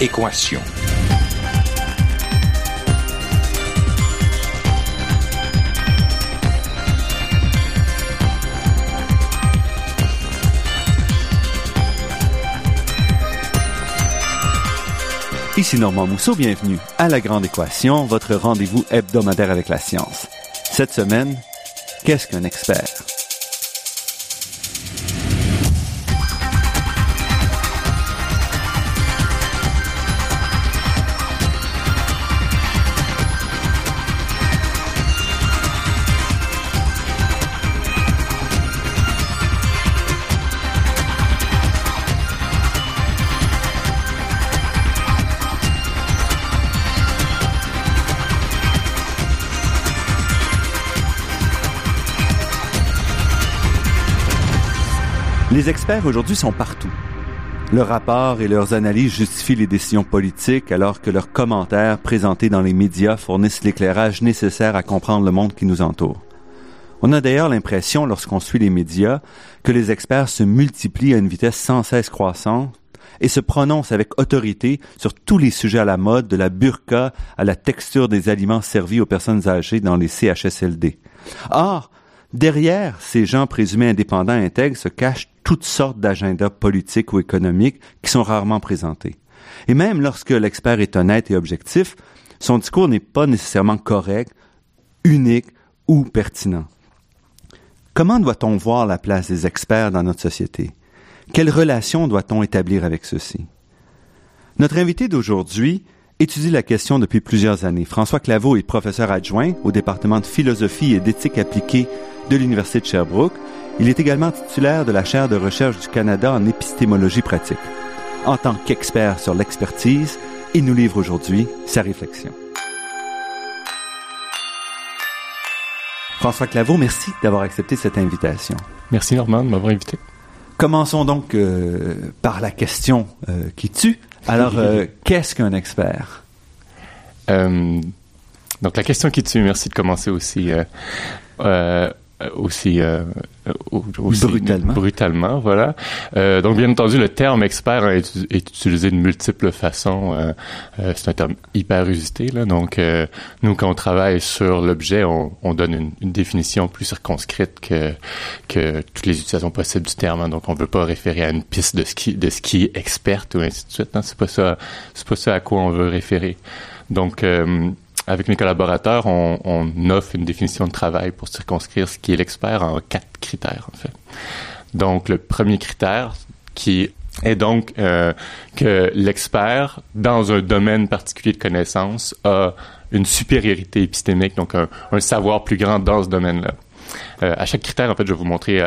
Équation. Ici Normand Mousseau, bienvenue à La Grande Équation, votre rendez-vous hebdomadaire avec la science. Cette semaine, qu'est-ce qu'un expert? Experts aujourd'hui sont partout. Leurs rapports et leurs analyses justifient les décisions politiques alors que leurs commentaires présentés dans les médias fournissent l'éclairage nécessaire à comprendre le monde qui nous entoure. On a d'ailleurs l'impression, lorsqu'on suit les médias, que les experts se multiplient à une vitesse sans cesse croissante et se prononcent avec autorité sur tous les sujets à la mode, de la burqa à la texture des aliments servis aux personnes âgées dans les CHSLD. Or, derrière ces gens présumés indépendants et intègres se cachent toutes sortes d'agendas politiques ou économiques qui sont rarement présentés. Et même lorsque l'expert est honnête et objectif, son discours n'est pas nécessairement correct, unique ou pertinent. Comment doit-on voir la place des experts dans notre société? Quelle relation doit-on établir avec ceux-ci? Notre invité d'aujourd'hui étudie la question depuis plusieurs années. François Claveau est professeur adjoint au département de philosophie et d'éthique appliquée de l'Université de Sherbrooke il est également titulaire de la chaire de recherche du Canada en épistémologie pratique. En tant qu'expert sur l'expertise, il nous livre aujourd'hui sa réflexion. François Claveau, merci d'avoir accepté cette invitation. Merci Normand de m'avoir invité. Commençons donc euh, par la question euh, qui tue. Alors, euh, qu'est-ce qu'un expert? Donc la question qui tue, merci de commencer aussi. Euh, aussi, euh, aussi brutalement. brutalement voilà. Euh, donc bien entendu, le terme expert est, utilisé de multiples façons. Euh, euh, c'est un terme hyper usité là. Donc nous, quand on travaille sur l'objet, on, on, donne une, une, définition plus circonscrite que que toutes les utilisations possibles du terme. Hein. Donc on veut pas référer à une piste de ski de ski experte ou ainsi de suite. Hein. C'est pas ça. C'est pas ça à quoi on veut référer. Donc avec mes collaborateurs, on, offre une définition de travail pour circonscrire ce qui est l'expert en quatre critères, en fait. Donc, le premier critère, qui est donc euh, que l'expert, dans un domaine particulier de connaissance, a une supériorité épistémique, donc un, savoir plus grand dans ce domaine-là. Euh, à chaque critère, en fait, je vais vous montrer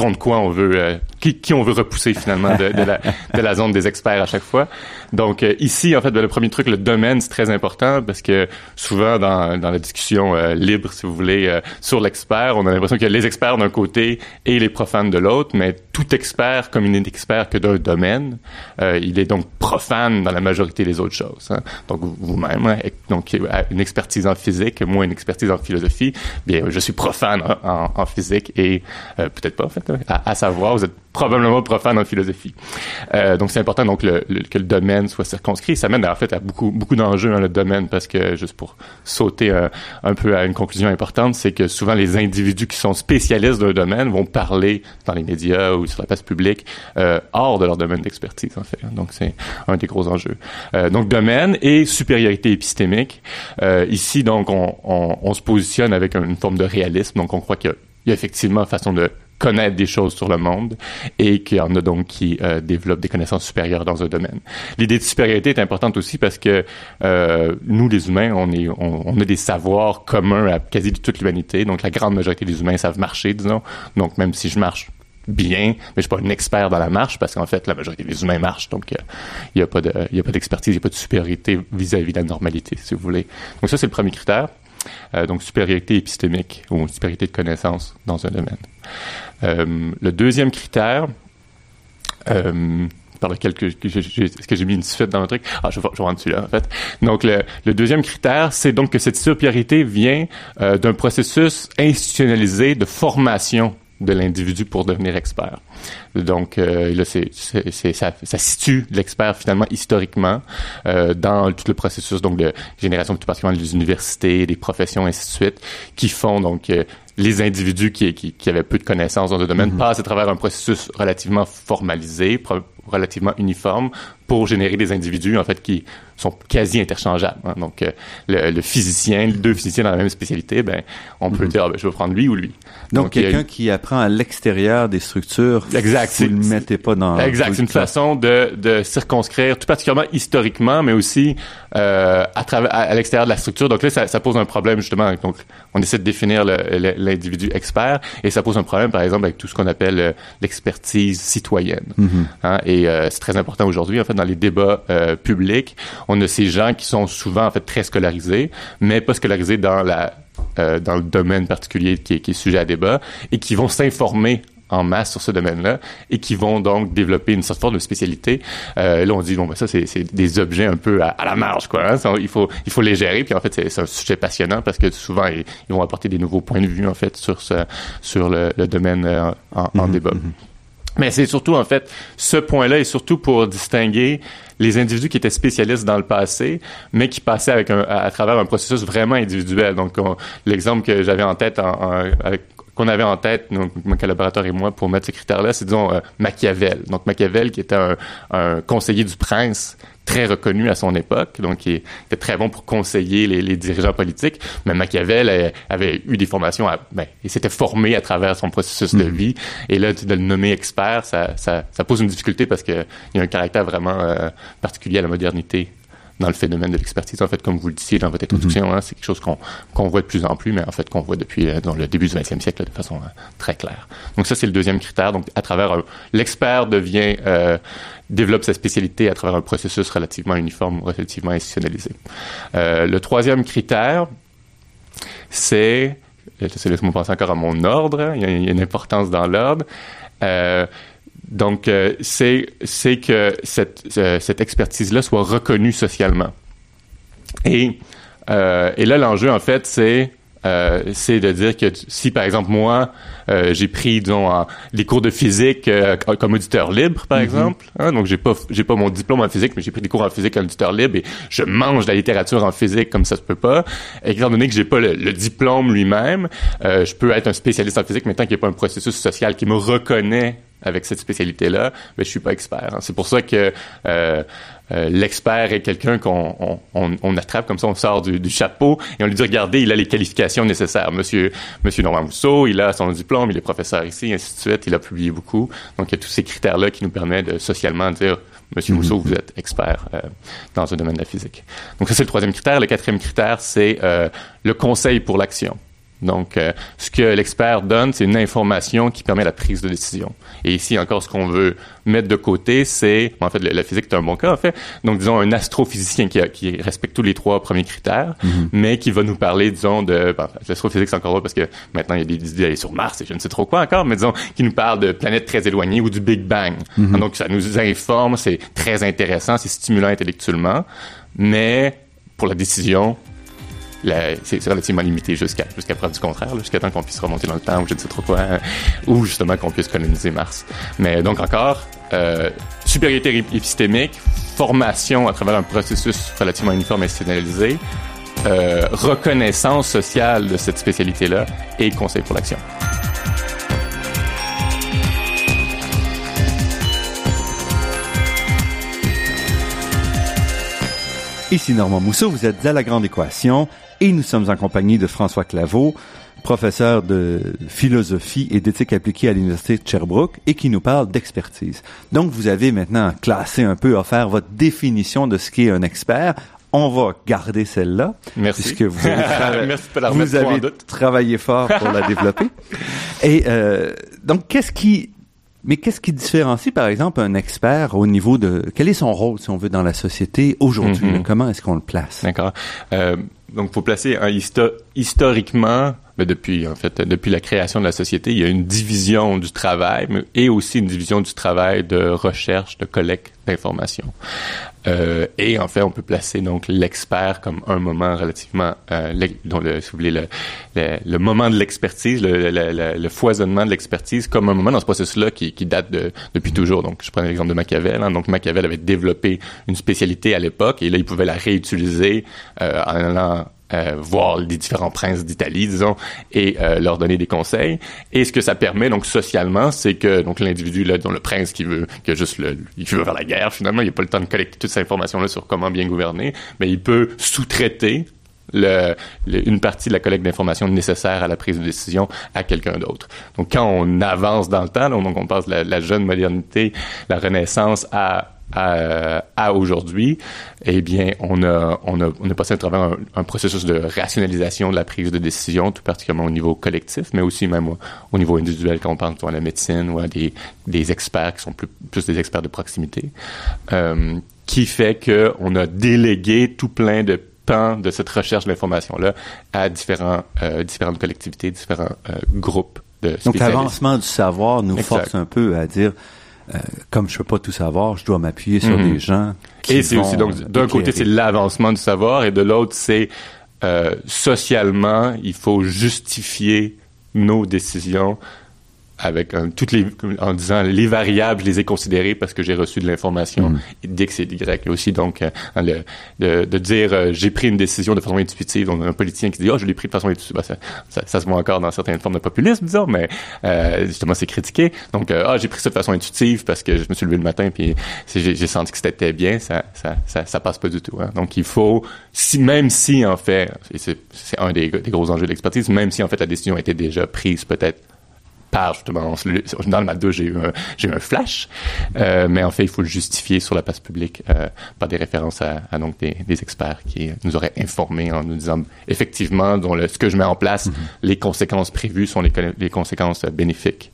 contre quoi on veut, euh, qui, qui, on veut repousser finalement de, de, la, de, la, zone des experts à chaque fois. Donc euh, ici, en fait, ben, le premier truc, le domaine, c'est très important parce que souvent dans, dans la discussion euh, libre, si vous voulez, sur l'expert, on a l'impression a les experts d'un côté et les profanes de l'autre, mais tout expert, comme il n'est expert que d'un domaine, il est donc profane dans la majorité des autres choses. Hein. Donc vous-même, hein, donc une expertise en physique, moi une expertise en philosophie, bien je suis profane en, en physique et peut-être pas en fait à, savoir, vous êtes probablement profane en philosophie. Euh, donc c'est important donc le, que le domaine soit circonscrit. Ça mène en fait à beaucoup beaucoup d'enjeux dans le domaine parce que juste pour sauter euh, un peu à une conclusion importante, c'est que souvent les individus qui sont spécialistes d'un domaine vont parler dans les médias ou sur la place publique euh, hors de leur domaine d'expertise en fait. Donc c'est un des gros enjeux. Euh, donc domaine et supériorité épistémique. Euh, ici donc on, on, on, se positionne avec une forme de réalisme. Donc on croit qu'il y a effectivement façon de connaître des choses sur le monde et qu'il y en a donc qui euh, développent des connaissances supérieures dans un domaine. L'idée de supériorité est importante aussi parce que euh, nous, les humains, on, a des savoirs communs à quasi toute l'humanité. Donc, la grande majorité des humains savent marcher, disons. Donc, même si je marche bien, mais je suis pas un expert dans la marche parce qu'en fait, la majorité des humains marchent. Donc, il n'y a, de, y a pas d'expertise, il n'y a pas de supériorité vis-à-vis -vis de la normalité, si vous voulez. Donc, ça, c'est le premier critère. Euh, donc supériorité épistémique ou supériorité de connaissance dans un domaine. Euh, le deuxième critère, euh, par lequel que, est-ce que j'ai mis une suite dans le truc? Ah, je vais, là en fait. Donc le, deuxième critère, c'est donc que cette supériorité vient d'un processus institutionnalisé de formation de l'individu pour devenir expert. Donc euh, là, c'est, ça situe l'expert finalement historiquement euh, dans tout le processus donc de génération plus particulièrement des universités, des professions, ainsi de suite, qui font donc euh, les individus qui, qui, qui, avaient peu de connaissances dans le domaine mm-hmm. passent à travers un processus relativement formalisé, relativement uniforme pour générer des individus en fait qui sont quasi interchangeables. Hein. Donc euh, le, le, physicien, deux physiciens dans la même spécialité, ben on peut mm-hmm. dire ah, ben, je vais prendre lui ou lui. Donc, quelqu'un qui apprend à l'extérieur des structures, exact, vous ne le mettez pas dans. Exact, c'est une façon de, de circonscrire, tout particulièrement historiquement, mais aussi euh, à travers à, l'extérieur de la structure. Donc là, ça, ça, pose un problème justement. Donc on essaie de définir l'individu expert et ça pose un problème, par exemple, avec tout ce qu'on appelle euh, l'expertise citoyenne. Mm-hmm. hein, et euh, c'est très important aujourd'hui, en fait, dans les débats euh, publics, on a ces gens qui sont souvent en fait très scolarisés, mais pas scolarisés dans la dans le domaine particulier qui est, qui est sujet à débat et qui vont s'informer en masse sur ce domaine-là et qui vont donc développer une sorte de spécialité. Euh, là, on dit bon, ben ça c'est des objets un peu à, la marge, quoi. Hein. il faut il faut les gérer. Puis en fait, c'est un sujet passionnant parce que souvent ils, vont apporter des nouveaux points de vue en fait sur ce sur le, le domaine euh, en, en mm-hmm, débat. Mm-hmm. Mais c'est surtout, en fait, ce point-là est surtout pour distinguer les individus qui étaient spécialistes dans le passé, mais qui passaient avec un, à, travers un processus vraiment individuel. Donc, l'exemple que j'avais en tête, en, qu'on avait en tête, donc, mon collaborateur et moi, pour mettre ces critères-là, c'est, disons, euh, Machiavel. Donc, Machiavel, qui était un, un conseiller du prince, très reconnu à son époque, donc il était très bon pour conseiller les, les dirigeants politiques. Mais Machiavel avait eu des formations, à, ben, il s'était formé à travers son processus de mhm. vie. Et là, de le nommer expert, ça, ça, ça pose une difficulté parce qu'il y a un caractère vraiment euh, particulier à la modernité dans le phénomène de l'expertise. En fait, comme vous le disiez dans votre introduction, mhm. hein, c'est quelque chose qu'on qu'on voit de plus en plus, mais en fait qu'on voit depuis euh, dans le début du 20e siècle de façon euh, très claire. Donc ça, c'est le deuxième critère. Donc à travers l'expert devient euh, développe sa spécialité à travers un processus relativement uniforme, relativement institutionnalisé. Euh, le troisième critère, c'est laisse-moi penser encore à mon ordre. Il y a, une importance dans l'ordre. Euh, donc, euh, c'est que cette, euh, cette expertise-là soit reconnue socialement. Et, euh, et là, l'enjeu, en fait, c'est euh, c'est de dire que si par exemple moi euh, j'ai pris disons les cours de physique euh, comme auditeur libre par mm-hmm. exemple hein, donc j'ai pas j'ai pas mon diplôme en physique mais j'ai pris des cours en physique comme auditeur libre et je mange de la littérature en physique comme ça se peut pas et étant donné que j'ai pas le, diplôme lui-même je peux être un spécialiste en physique mais tant qu'il n'y a pas un processus social qui me reconnaît avec cette spécialité-là, mais je suis pas expert. Hein. C'est pour ça que euh, euh, l'expert est quelqu'un qu'on on, on, attrape comme ça, on sort du, du, chapeau et on lui dit regardez, il a les qualifications nécessaires. Monsieur Monsieur Normand Mousseau, il a son diplôme, il est professeur ici, ainsi de suite. Il a publié beaucoup. Donc il y a tous ces critères-là qui nous permettent de socialement dire Monsieur Mousseau, vous êtes expert euh, dans un domaine de la physique. Donc ça c'est le troisième critère. Le quatrième critère c'est euh, le conseil pour l'action. Donc, euh, ce que l'expert donne, c'est une information qui permet la prise de décision. Et ici, encore, ce qu'on veut mettre de côté, c'est, en fait, la physique est un bon cas, en fait. Donc, disons, un astrophysicien qui, qui respecte tous les trois premiers critères, mm-hmm. mais qui va nous parler, disons, de, ben, l'astrophysique, c'est encore là parce que maintenant, il y a des idées d'aller sur Mars et je ne sais trop quoi encore, mais disons, qui nous parle de planètes très éloignées ou du Big Bang. Mm-hmm. Donc, ça nous informe, c'est très intéressant, c'est stimulant intellectuellement, mais pour la décision, c'est relativement limité jusqu'à jusqu'à preuve du contraire, jusqu'à temps qu'on puisse remonter dans le temps ou je ne sais trop quoi, ou justement qu'on puisse coloniser Mars. Mais donc encore, euh, supériorité épistémique, formation à travers un processus relativement uniforme et institutionnalisé, euh, reconnaissance sociale de cette spécialité-là et conseil pour l'action. Ici Normand Mousseau, vous êtes à La Grande Équation et nous sommes en compagnie de François Claveau, professeur de philosophie et d'éthique appliquée à l'Université de Sherbrooke et qui nous parle d'expertise. Donc, vous avez maintenant classé un peu, offert votre définition de ce qu'est un expert. On va garder celle-là. Merci. Puisque vous avez, Merci vous avez travaillé fort pour la développer. Et euh, donc, qu'est-ce qui mais qu'est-ce qui différencie, par exemple, un expert au niveau de... Quel est son rôle, si on veut, dans la société aujourd'hui? Mm-hmm. Comment est-ce qu'on le place? D'accord. Euh, donc, faut placer un historiquement, mais depuis en fait depuis la création de la société, il y a une division du travail, et aussi une division du travail de recherche, de collecte d'informations. Euh, et en fait, on peut placer donc l'expert comme un moment relativement, euh, dont si vous voulez, le, moment de l'expertise, le, foisonnement de l'expertise, comme un moment dans ce processus-là qui, date de, depuis toujours. Donc, je prends l'exemple de Machiavel. Hein. Donc, Machiavel avait développé une spécialité à l'époque, et là, il pouvait la réutiliser euh, en allant euh, voir les différents princes d'Italie, disons, et euh, leur donner des conseils. Et ce que ça permet, donc socialement, c'est que donc l'individu là, dont le prince qui veut, qui a juste le, il veut faire la guerre, finalement, il n'a pas le temps de collecter toute cette information là sur comment bien gouverner, mais il peut sous-traiter le, une partie de la collecte d'informations nécessaire à la prise de décision à quelqu'un d'autre. Donc, quand on avance dans le temps, donc on passe la, la jeune modernité, la Renaissance à à, à aujourd'hui, eh bien, on a, on a, on a passé à travers un, processus de rationalisation de la prise de décision, tout particulièrement au niveau collectif, mais aussi même au, niveau individuel quand on pense à la médecine ou à des, des experts qui sont plus, plus des experts de proximité, euh, qui fait que on a délégué tout plein de temps de cette recherche d'information-là à différents, euh, différentes collectivités, différents euh, groupes de spécialistes. Donc l'avancement du savoir nous force un peu à dire euh, comme je peux pas tout savoir, je dois m'appuyer sur mhm. des gens. Qui et c'est aussi donc d'un côté c'est l'avancement du savoir et de l'autre c'est euh, socialement il faut justifier nos décisions avec toutes les en disant les variables je les ai considérées parce que j'ai reçu de l'information mm. que c'est Y aussi. Donc euh, le, de, de, dire euh, j'ai pris une décision de façon intuitive. Donc un politicien qui dit oh je l'ai pris de façon intuitive. Ben, ça, ça, ça, se voit encore dans certaines formes de populisme disons mais euh, justement c'est critiqué. Donc ah j'ai pris ça de façon intuitive parce que je me suis levé le matin puis j'ai senti que c'était bien. Ça, ça ça, ça passe pas du tout hein. donc il faut si même si en fait et c'est un des, des gros enjeux de l'expertise même si en fait la décision était déjà prise peut-être par justement dans le deux j'ai eu un, j'ai eu un flash. Euh, mais en fait il faut le justifier sur la place publique euh, par des références à, à donc des, des, experts qui nous auraient informés en nous disant effectivement dont le, ce que je mets en place mm-hmm. les conséquences prévues sont les, les conséquences bénéfiques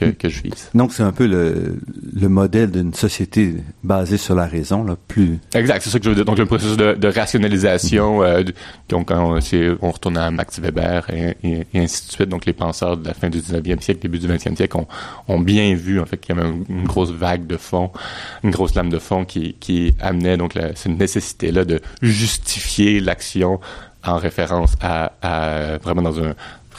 que, je vise. Donc, c'est un peu le, le modèle d'une société basée sur la raison, là, plus... Exact, c'est ça que je veux dire. Donc, le processus de, de rationalisation, euh, donc, on, on retourne à Max Weber et, et, ainsi de suite. Donc, les penseurs de la fin du 19e siècle, début du 20e siècle ont, ont bien vu, en fait, qu'il y avait une, grosse vague de fond, une grosse lame de fond qui, qui amenait, donc, la, cette nécessité-là de justifier l'action en référence à, à, vraiment dans un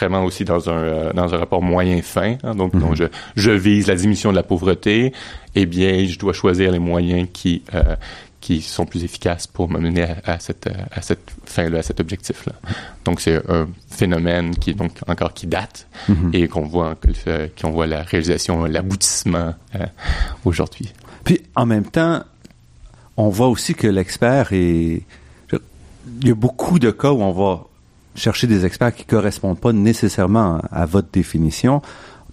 vraiment aussi dans un euh, dans un rapport moyen fin. Hein, donc, donc je, je vise la diminution de la pauvreté. Eh bien, je dois choisir les moyens qui euh, qui sont plus efficaces pour me mener à, à cette à cette fin là, à cet objectif là. Donc c'est un phénomène qui est donc encore qui date mhm. et qu'on voit qu'on voit la réalisation, l'aboutissement euh, aujourd'hui. Puis en même temps, on voit aussi que l'expert est il y a beaucoup de cas où on va chercher des experts qui correspondent pas nécessairement à votre définition.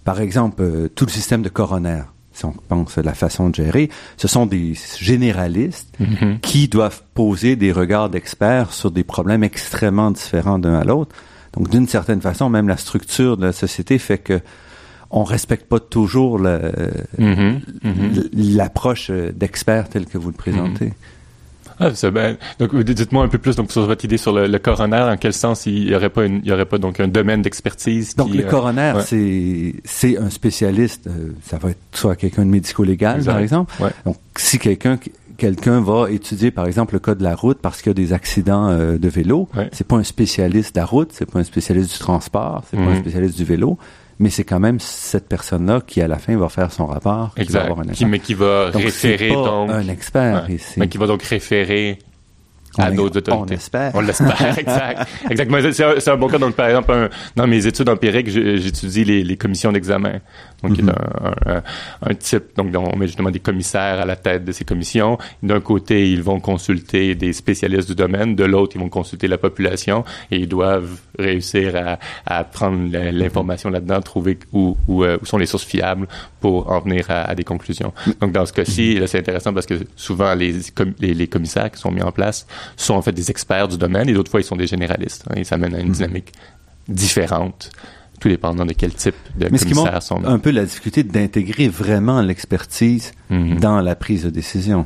Par exemple, euh, tout le système de coroner, si on pense à la façon de gérer, ce sont des généralistes mm-hmm. qui doivent poser des regards d'experts sur des problèmes extrêmement différents d'un à l'autre. Donc, d'une certaine façon, même la structure de la société fait que on respecte pas toujours mm-hmm. Mm-hmm. l'approche d'experts telle que vous le présentez. Ah, c'est bien. Donc, dites-moi un peu plus donc sur votre idée sur le, coroner. En quel sens il y aurait pas une, il y aurait pas donc un domaine d'expertise Donc, le euh, coroner, c'est c'est un spécialiste. Euh, ça va être soit quelqu'un de médico-légal, par exemple. Donc, si quelqu'un quelqu'un va étudier par exemple le code de la route parce qu'il y a des accidents euh, de vélo, c'est pas un spécialiste de la route, c'est pas un spécialiste du transport, c'est pas un mhm. spécialiste du vélo, mais c'est quand même cette personne-là qui, à la fin, va faire son rapport. Exact. Qui va un qui, mais qui va référer donc. Un expert. Mais qui va donc référer à d'autres autorités. On l'espère. On l'espère, exact. Exactement. C'est un, bon cas. Donc, par exemple, dans mes études empiriques, j'étudie les, les commissions d'examen. Donc, il y a un, un, type, donc on met justement des commissaires à la tête de ces commissions. D'un côté, ils vont consulter des spécialistes du domaine, de l'autre, ils vont consulter la population et ils doivent réussir à, à prendre l'information là-dedans, trouver où, où, euh, où, sont les sources fiables pour en venir à, à des conclusions. Donc, dans ce cas-ci, c'est intéressant parce que souvent, les, les, les, commissaires qui sont mis en place sont en fait des experts du domaine et d'autres fois, ils sont des généralistes. Hein, et ça mène à une mm-hmm. dynamique différente tout dépendant de quel type de Mais commissaire sont. un peu la difficulté d'intégrer vraiment l'expertise mm-hmm. dans la prise de décision.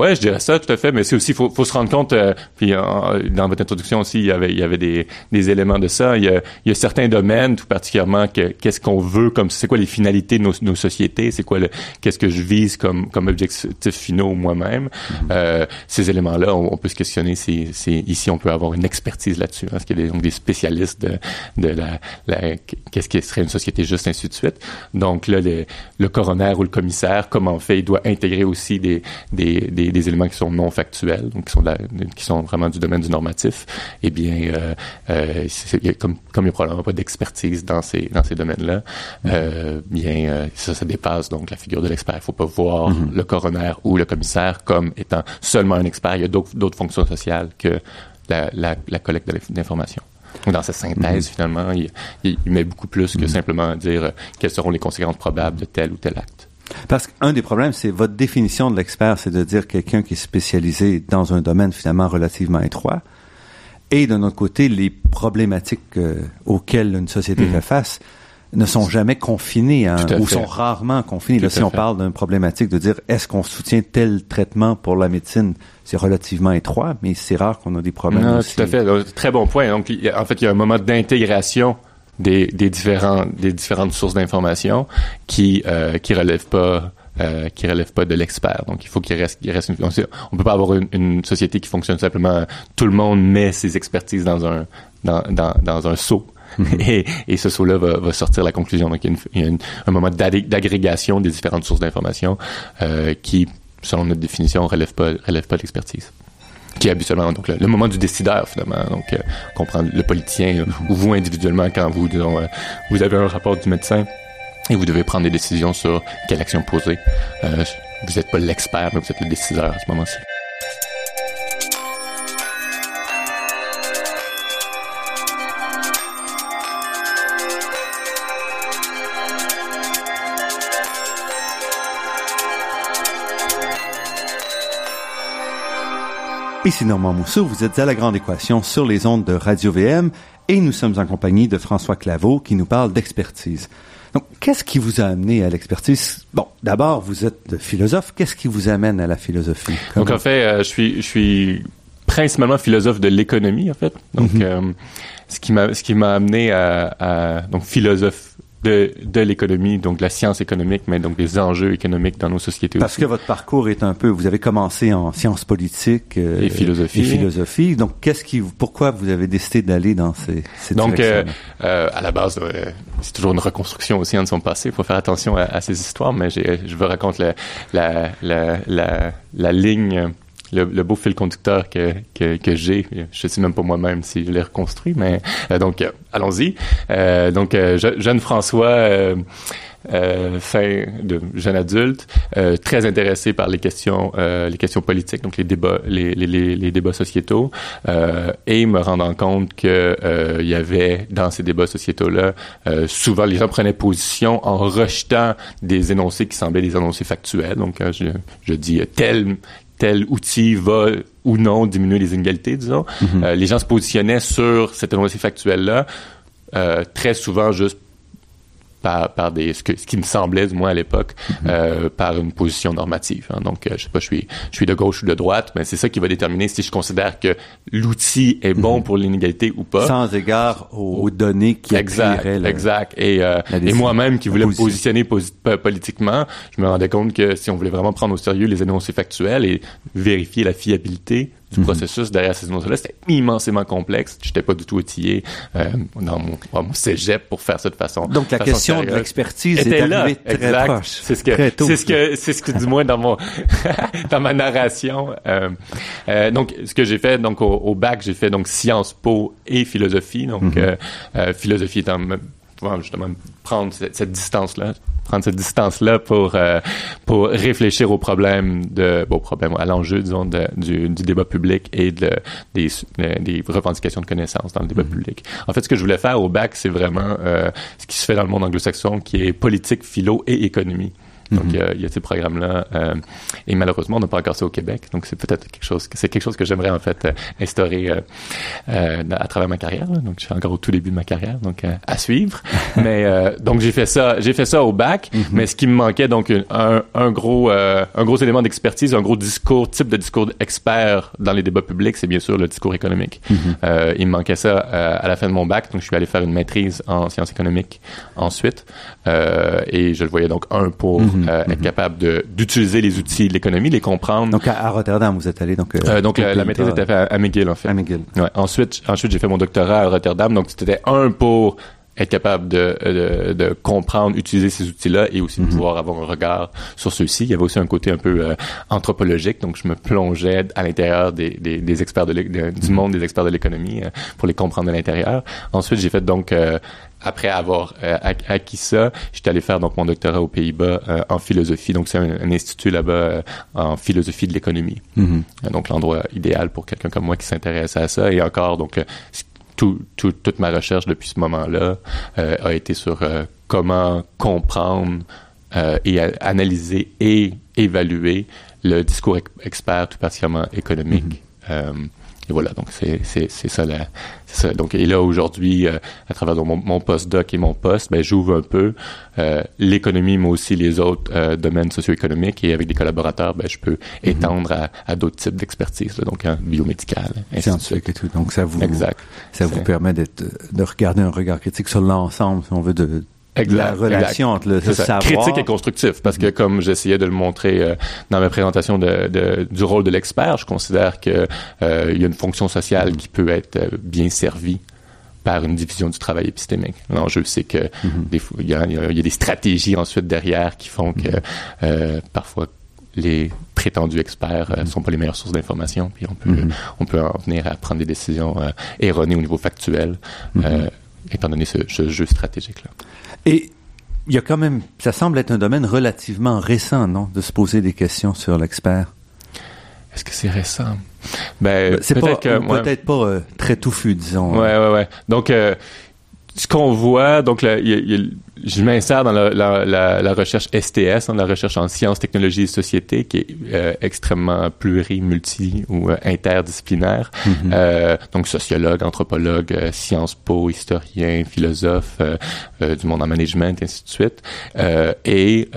Ouais, je dirais ça, tout à fait. Mais c'est aussi, faut, faut se rendre compte. Euh, puis dans votre introduction aussi, il y avait, il y avait des, des éléments de ça. Il y a, il y a certains domaines, tout particulièrement, que qu'est-ce qu'on veut, comme c'est quoi les finalités de nos, nos sociétés, c'est quoi le, qu'est-ce que je vise comme comme objectif finaux moi-même. Mm-hmm. euh, ces éléments-là, on, peut se questionner si, si, ici on peut avoir une expertise là-dessus. Est-ce qu'il y a des, donc des spécialistes de, de la, la qu'est-ce qui serait une société juste, ainsi de suite. Donc là, le, le coroner ou le commissaire, comment on fait, il doit intégrer aussi des, des, des, des éléments qui sont non factuels, donc qui sont, qui sont vraiment du domaine du normatif. Eh bien, euh, euh, comme, comme il n'y a probablement pas d'expertise dans ces, dans ces domaines-là, euh, bien, euh, ça, ça dépasse donc la figure de l'expert. Il faut pas voir mm-hmm. le coroner ou le commissaire comme étant seulement un expert. Il y a d'autres fonctions sociales que la, la, la collecte d'informations. Dans sa synthèse, mm-hmm. finalement, il, il, met beaucoup plus que mm-hmm. simplement dire quelles seront les conséquences probables de tel ou tel acte. Parce qu'un des problèmes, c'est votre définition de l'expert, c'est de dire quelqu'un qui est spécialisé dans un domaine finalement relativement étroit. Et d'un autre côté, les problématiques euh, auxquelles une société mm-hmm. fait face ne sont jamais confinés hein, ou sont rarement confinés. Là, si on parle d'une problématique de dire est-ce qu'on soutient tel traitement pour la médecine, c'est relativement étroit, mais c'est rare qu'on a des problèmes. Non, tout à fait. Très bon point. Donc, en fait, il y a un moment d'intégration des, des, différents, des différentes sources d'informations qui euh, qui relèvent pas euh, qui relève pas de l'expert. Donc, il faut qu'il reste, il reste une, on, peut pas avoir une, une, société qui fonctionne simplement. Tout le monde met ses expertises dans un dans, dans, dans un seau et, et, ce saut-là va, va, sortir la conclusion. Donc, il y a, il y a un moment d'agrégation des différentes sources d'information euh, qui, selon notre définition, relève pas, relève pas de l'expertise qui est habituellement donc le, moment du décideur finalement. Donc euh, comprendre le politicien ou vous individuellement quand vous euh, vous avez un rapport du médecin et vous devez prendre des décisions sur quelle action poser. Euh, vous n'êtes pas l'expert mais vous êtes le décideur à ce moment-ci Ici Normand Mousseau, vous êtes à La Grande Équation sur les ondes de Radio-VM et nous sommes en compagnie de François Claveau qui nous parle d'expertise. Donc, qu'est-ce qui vous a amené à l'expertise? Bon, d'abord, vous êtes philosophe. Qu'est-ce qui vous amène à la philosophie? Donc, en fait, euh, je suis, je suis principalement philosophe de l'économie, en fait. Donc, mm-hmm. euh, ce qui m'a, ce qui m'a amené à, à, donc, philosophe de, de l'économie, donc de la science économique, mais donc des enjeux économiques dans nos sociétés Parce que votre parcours est un peu, vous avez commencé en sciences politiques euh, et philosophie. Et philosophie. Donc, qu'est-ce qui, pourquoi vous avez décidé d'aller dans ces, ces Donc, euh, euh, à la base, euh, c'est toujours une reconstruction aussi de son passé. Il faut faire attention à, à ces histoires, mais je vous raconte la, la, la, la, la ligne le, beau fil conducteur que, que, j'ai. Je sais même pas moi-même si je l'ai reconstruit, mais euh, donc euh, allons-y. Euh, donc jeune François. fin de jeune adulte, très intéressé par les questions, les questions politiques, donc les débats, les, les, les débats sociétaux, et me rendant compte que il y avait dans ces débats sociétaux-là, souvent les gens prenaient position en rejetant des énoncés qui semblaient des énoncés factuels. Donc je, je dis tel tel outil va ou non diminuer les inégalités, disons. Mm-hmm. Euh, les gens se positionnaient sur cette énoncé factuel-là, euh, très souvent juste par, par des ce, que, ce qui me semblait du moins à l'époque mm-hmm. euh, par une position normative. Hein. Donc, euh, je sais pas, je suis je suis de gauche ou de droite, mais c'est ça qui va déterminer si je considère que l'outil est bon mm-hmm. pour l'inégalité ou pas. Sans égard aux, données qui exact, exact. Et, euh, et moi-même qui voulais me positionner politiquement, je me rendais compte que si on voulait vraiment prendre au sérieux les énoncés factuels et vérifier la fiabilité du mhm. processus derrière ces émotions-là. C'était immensément complexe. J'étais pas du tout outillé euh, dans, mon, mon cégep pour faire ça de façon. Donc la question de l'expertise était là, très exact. proche. C'est ce que c'est ce que c'est ce que du moins dans mon dans ma narration. Euh, euh, donc ce que j'ai fait donc au, au bac, j'ai fait donc Sciences Po et philosophie. Donc mhm. euh, euh, philosophie étant justement prendre cette, cette distance-là, prendre cette distance-là pour euh, pour réfléchir aux problèmes de, bon, problèmes à l'enjeu disons de, du, du, débat public et de, des, des revendications de connaissances dans le débat mm-hmm. public. En fait, ce que je voulais faire au bac, c'est vraiment euh, ce qui se fait dans le monde anglo-saxon, qui est politique, philo et économie. Donc, il, y a, il y a ces programmes-là. Euh, et malheureusement, on n'a pas encore ça au Québec. Donc, c'est peut-être quelque chose, c'est quelque chose que j'aimerais, en fait, euh, instaurer euh, euh, à travers ma carrière. Là. Donc, je suis encore au tout début de ma carrière. Donc, euh, à suivre. mais, euh, donc, j'ai fait ça, j'ai fait ça au bac. Mhm. Mais ce qui me manquait, donc, un, un gros, euh, un gros élément d'expertise, un gros discours, type de discours expert dans les débats publics, c'est bien sûr le discours économique. Mhm. Euh, il me manquait ça euh, à la fin de mon bac. Donc, je suis allé faire une maîtrise en sciences économiques ensuite. Euh, et je le voyais donc, un, pour Mhm, euh, être mhm. capable de- d'utiliser les outils de l'économie, les comprendre. Donc, à, à Rotterdam, vous êtes allé, donc... euh, Euh, donc, la, la maîtrise était faite à, à McGill, en fait. À McGill. Ouais. Ensuite, ensuite j'ai fait mon doctorat à Rotterdam. Donc, c'était un pour être capable de, de, de comprendre, utiliser ces outils-là et aussi de pouvoir avoir un regard sur ceux-ci. Il y avait aussi un côté un peu euh, anthropologique. Donc, je me plongeais à l'intérieur des, des, des experts de, du monde des experts de l'économie euh, pour les comprendre de l'intérieur. Ensuite, j'ai fait donc euh, après avoir euh, ac- acquis ça, j'étais allé faire donc mon doctorat aux Pays-Bas euh, en philosophie. Donc c'est un, un institut là-bas euh, en philosophie de l'économie. Mhm. Euh, Donc l'endroit idéal pour quelqu'un comme moi qui s'intéresse à ça. Et encore, donc c- tout, tout- toute ma recherche depuis ce moment-là a été sur comment comprendre et analyser et évaluer le discours ex- expert, tout particulièrement économique. Et voilà, donc c'est ça la c'est ça. Donc et là aujourd'hui, euh, à travers mon, mon postdoc et mon poste, ben j'ouvre un peu euh, l'économie, mais aussi les autres euh, domaines socio-économiques et avec des collaborateurs, ben je peux étendre à, à d'autres types d'expertise, donc hein, de Scientifique et tout. Donc, ça vous, Exact. ça vous permet d'être, de regarder un regard critique sur l'ensemble, si on veut, de, la relation entre le savoir. Critique et constructif, parce que comme j'essayais de le montrer euh, dans ma présentation de, de- du rôle de l'expert, je considère que euh, il y a une fonction sociale qui peut être euh, bien servie par une division du travail épistémique. L'enjeu, c'est que fois, il y a, il y a- il y a des stratégies ensuite derrière qui font que euh, parfois les prétendus experts euh, sont pas les meilleures sources d'information, puis on peut on peut en venir à prendre des décisions euh, erronées au niveau factuel, étant donné ce, ce jeu stratégique là. Et il y a quand même, ça semble être un domaine relativement récent, non, de se poser des questions sur l'expert. Est-ce que c'est récent? Ben, C'est pas, peut-être que, ouais. peut-être pas euh, très touffu, disons. Ouais, ouais, ouais. Donc, euh, ce qu'on voit, donc, là, il y a- il y a- je m'insère dans la, la, la, la recherche STS, dans la recherche en sciences, technologies et société, qui est euh, extrêmement pluri, multi ou euh, interdisciplinaire. Euh, donc, sociologue, anthropologue, Sciences Po, historien, philosophe, du monde en management, et ainsi de suite. Et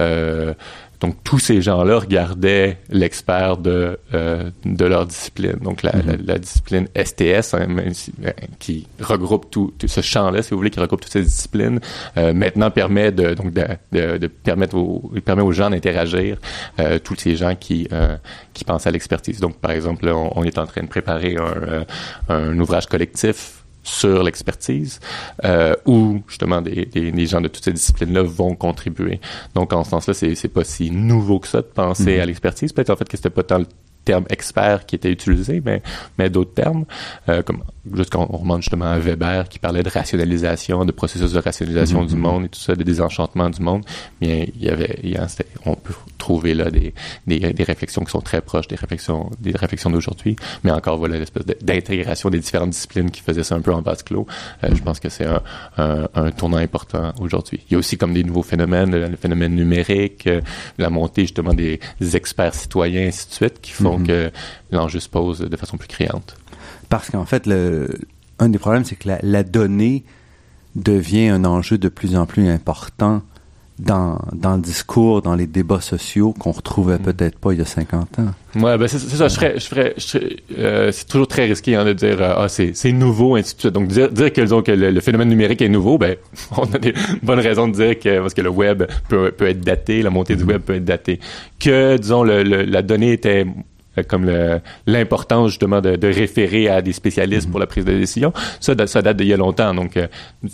donc tous ces gens-là regardaient l'expert de euh, de leur discipline. Donc la, la, la discipline STS hein, même si- euh, qui regroupe tout, tout ce champ-là, si vous voulez, qui regroupe toutes ces disciplines, euh, maintenant permet de donc de, de, de permettre aux, permet aux gens d'interagir, euh, tous ces gens qui euh, qui pensent à l'expertise. Donc par exemple, là, on, on est en train de préparer un, euh, un ouvrage collectif sur l'expertise, euh, où justement des, des, des gens de toutes ces disciplines-là vont contribuer. Donc en ce sens-là, c'est, c'est pas si nouveau que ça de penser à l'expertise. Peut-être en fait que c'était pas tant le terme expert qui était utilisé, mais, mais d'autres termes, euh, comme juste quand on remonte justement à Weber qui parlait de rationalisation, de processus de rationalisation du monde et tout ça, de désenchantement du monde, bien il y avait, il y a- on peut trouver là des, des, des réflexions qui sont très proches des réflexions des réflexions d'aujourd'hui, mais encore voilà l'espèce de- d'intégration des différentes disciplines qui faisaient ça un peu en vase clos. Euh, Je pense que c'est un, un, un tournant important aujourd'hui. Il y a aussi comme des nouveaux phénomènes, le, phénomène numérique, euh, la montée justement des, des experts citoyens, ainsi de suite, qui font que l'enjeu se pose de façon plus criante. Parce qu'en fait, le, un des problèmes, c'est que la, la donnée devient un enjeu de plus en plus important dans, dans le discours, dans les débats sociaux qu'on retrouvait peut-être pas il y a 50 ans. Ouais, ben c'est ça. Je ferais, je ferais, je serais- euh, c'est toujours très risqué hein, de dire euh, ah c'est c'est nouveau ainsi de suite. Donc dire dire que, le, le phénomène numérique est nouveau, ben on a des bonnes raisons de dire que parce que le web peut peut être daté, la montée du web peut être datée. Que disons le, le- la donnée était comme l'importance justement de, de référer à des spécialistes pour la prise de décision. Ça, ça date d'il y a longtemps. Donc, euh,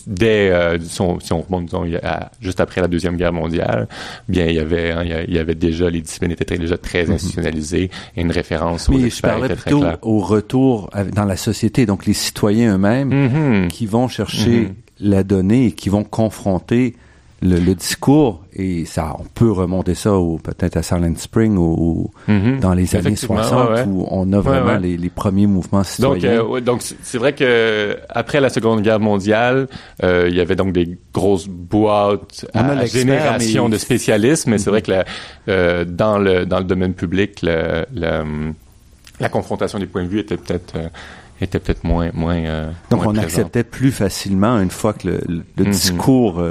dès euh, si, on, si on remonte disons, à- juste après la deuxième guerre mondiale, bien il y avait hein, il y avait déjà les disciplines étaient très- déjà très institutionnalisées et une référence aux Mais je parlais plutôt au retour dans la société, donc les citoyens eux-mêmes Mhm. qui vont chercher Mhm. la donnée et qui vont confronter le, discours, et ça, on peut remonter ça peut-être à Silent Spring ou, mm-hmm. dans les années 60 où on a vraiment Les, les, premiers mouvements citoyens. Donc, euh, donc c'est vrai que après la Seconde Guerre mondiale, euh, il y avait donc des grosses boîtes à génération de spécialistes, mais c'est vrai que la, euh, dans le dans le domaine public, le, la confrontation des points de vue était peut-être euh, était peut-être moins moins. Euh, donc on acceptait plus facilement une fois que le, le mm-hmm. discours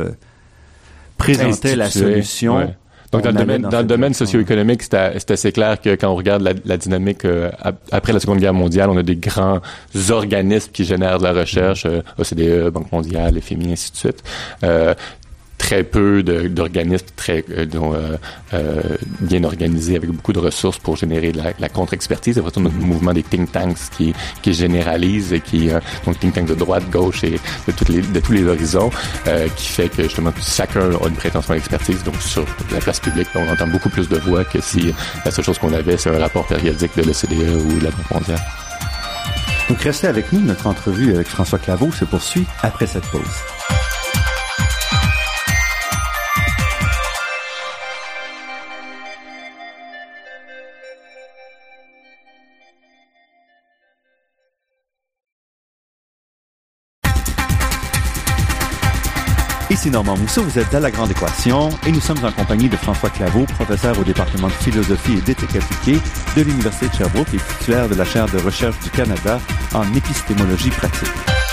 présentait la solution. Donc dans le domaine, dans, le domaine socio-économique, c'est assez clair que quand on regarde la, la dynamique euh, après la Seconde Guerre mondiale, on a des grands organismes qui génèrent de la recherche, euh, OCDE, Banque mondiale, FMI, ainsi de suite. Euh, très peu d'organismes très euh, euh, euh, bien organisés avec beaucoup de ressources pour générer la, contre-expertise. C'est vraiment le mouvement des think tanks qui, qui généralise et qui donc think tanks de droite, gauche et de, toutes les, de tous les horizons, qui fait que justement chacun a une prétention d'expertise. Donc sur la place publique, on entend beaucoup plus de voix que si la seule chose qu'on avait, c'est un rapport périodique de l'OCDE ou de la Banque mondiale. Donc restez avec nous, notre entrevue avec François Claveau se poursuit après cette pause. Ici Normand Mousseau, vous êtes à La Grande Équation et nous sommes en compagnie de François Claveau, professeur au département de philosophie et d'éthique appliquée de l'Université de Sherbrooke et titulaire de la chaire de recherche du Canada en épistémologie pratique.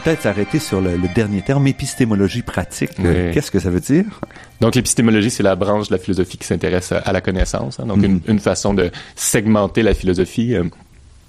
Peut-être s'arrêter sur le, dernier terme, épistémologie pratique. Qu'est-ce que ça veut dire? Donc, l'épistémologie, c'est la branche de la philosophie qui s'intéresse à, la connaissance. Hein. Donc, une, façon de segmenter la philosophie. Euh,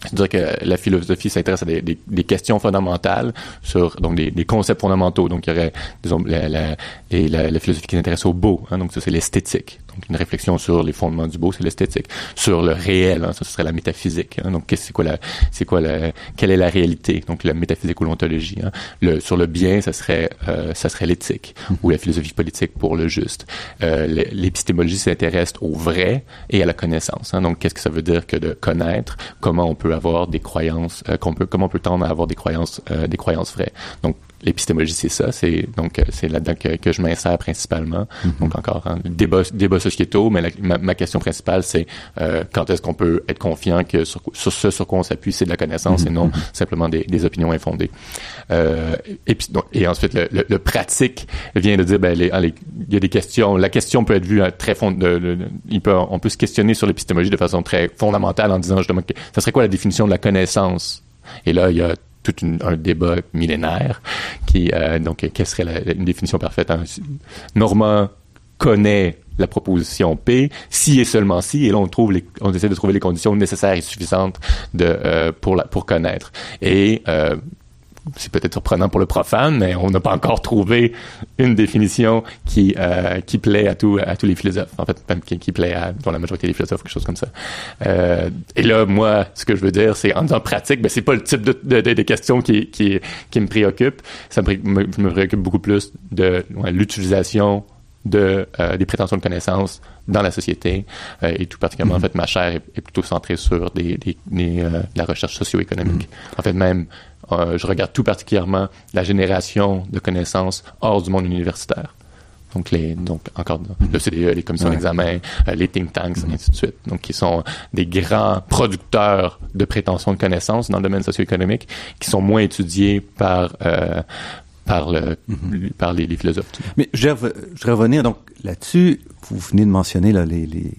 c'est-à-dire que la philosophie s'intéresse à des, des, des, questions fondamentales sur donc des, des, concepts fondamentaux. Donc il y aurait disons la, la, la, la philosophie qui s'intéresse au beau. Hein, donc ça c'est l'esthétique. Donc une réflexion sur les fondements du beau, c'est l'esthétique. Sur le réel, hein, ça ce serait la métaphysique. Hein, donc c'est quoi la c'est quoi la quelle est la réalité? Donc la métaphysique ou l'ontologie. Hein. Le sur le bien, ça serait euh, ça serait l'éthique mm-hmm. ou la philosophie politique pour le juste. Euh, l'épistémologie s'intéresse au vrai et à la connaissance. Donc qu'est-ce que ça veut dire que de connaître? Comment on peut avoir des croyances, euh, qu'on peut, comment on peut tendre à avoir des croyances, des croyances vraies? Donc, l'épistémologie, c'est ça. C'est donc euh, c'est là-dedans que, que, je m'insère principalement. Mm-hmm. Donc encore hein, débat débat sociétaux, mais ma, question principale c'est euh, quand est-ce qu'on peut être confiant que sur, sur, ce sur quoi on s'appuie c'est de la connaissance et non mm-hmm. simplement des, des, opinions infondées. Euh, et puis donc, et ensuite le, le, pratique vient de dire ben les, il y a des questions. La question peut être vue très fond. De, il peut on peut se questionner sur l'épistémologie de façon très fondamentale en disant justement que ça serait quoi la définition de la connaissance? Et là, il y a tout un débat millénaire qui euh, donc quelle serait la, une définition parfaite hein? Normand connaît la proposition P si et seulement si et là on trouve les, on essaie de trouver les conditions nécessaires et suffisantes de euh, pour la, pour connaître et euh, c'est peut-être surprenant pour le profane, mais on n'a pas encore trouvé une définition qui euh, qui plaît à tous à tous les philosophes. En fait, même qui, qui plaît à dans la majorité des philosophes, quelque chose comme ça. Euh, et là, moi, ce que je veux dire, c'est en disant pratique, ben c'est pas le type de, de, de, questions qui qui qui me préoccupe. Ça me, me, préoccupe beaucoup plus de l'utilisation de euh, des prétentions de connaissances dans la société euh, et tout particulièrement en mm-hmm. fait ma chaire est, plutôt centrée sur des, des, des euh, la recherche socio-économique. Mm-hmm. En fait même euh, je regarde tout particulièrement la génération de connaissances hors du monde universitaire. Donc, les, donc encore le CDE, les commissions d'examen, euh, les think tanks, et ainsi de suite. Donc, qui sont des grands producteurs de prétention de connaissances dans le domaine socio-économique, qui sont moins étudiés par euh, par le mm-hmm. par les, philosophes. Mais je vais, je vais revenir donc là-dessus. Vous venez de mentionner là, les, les,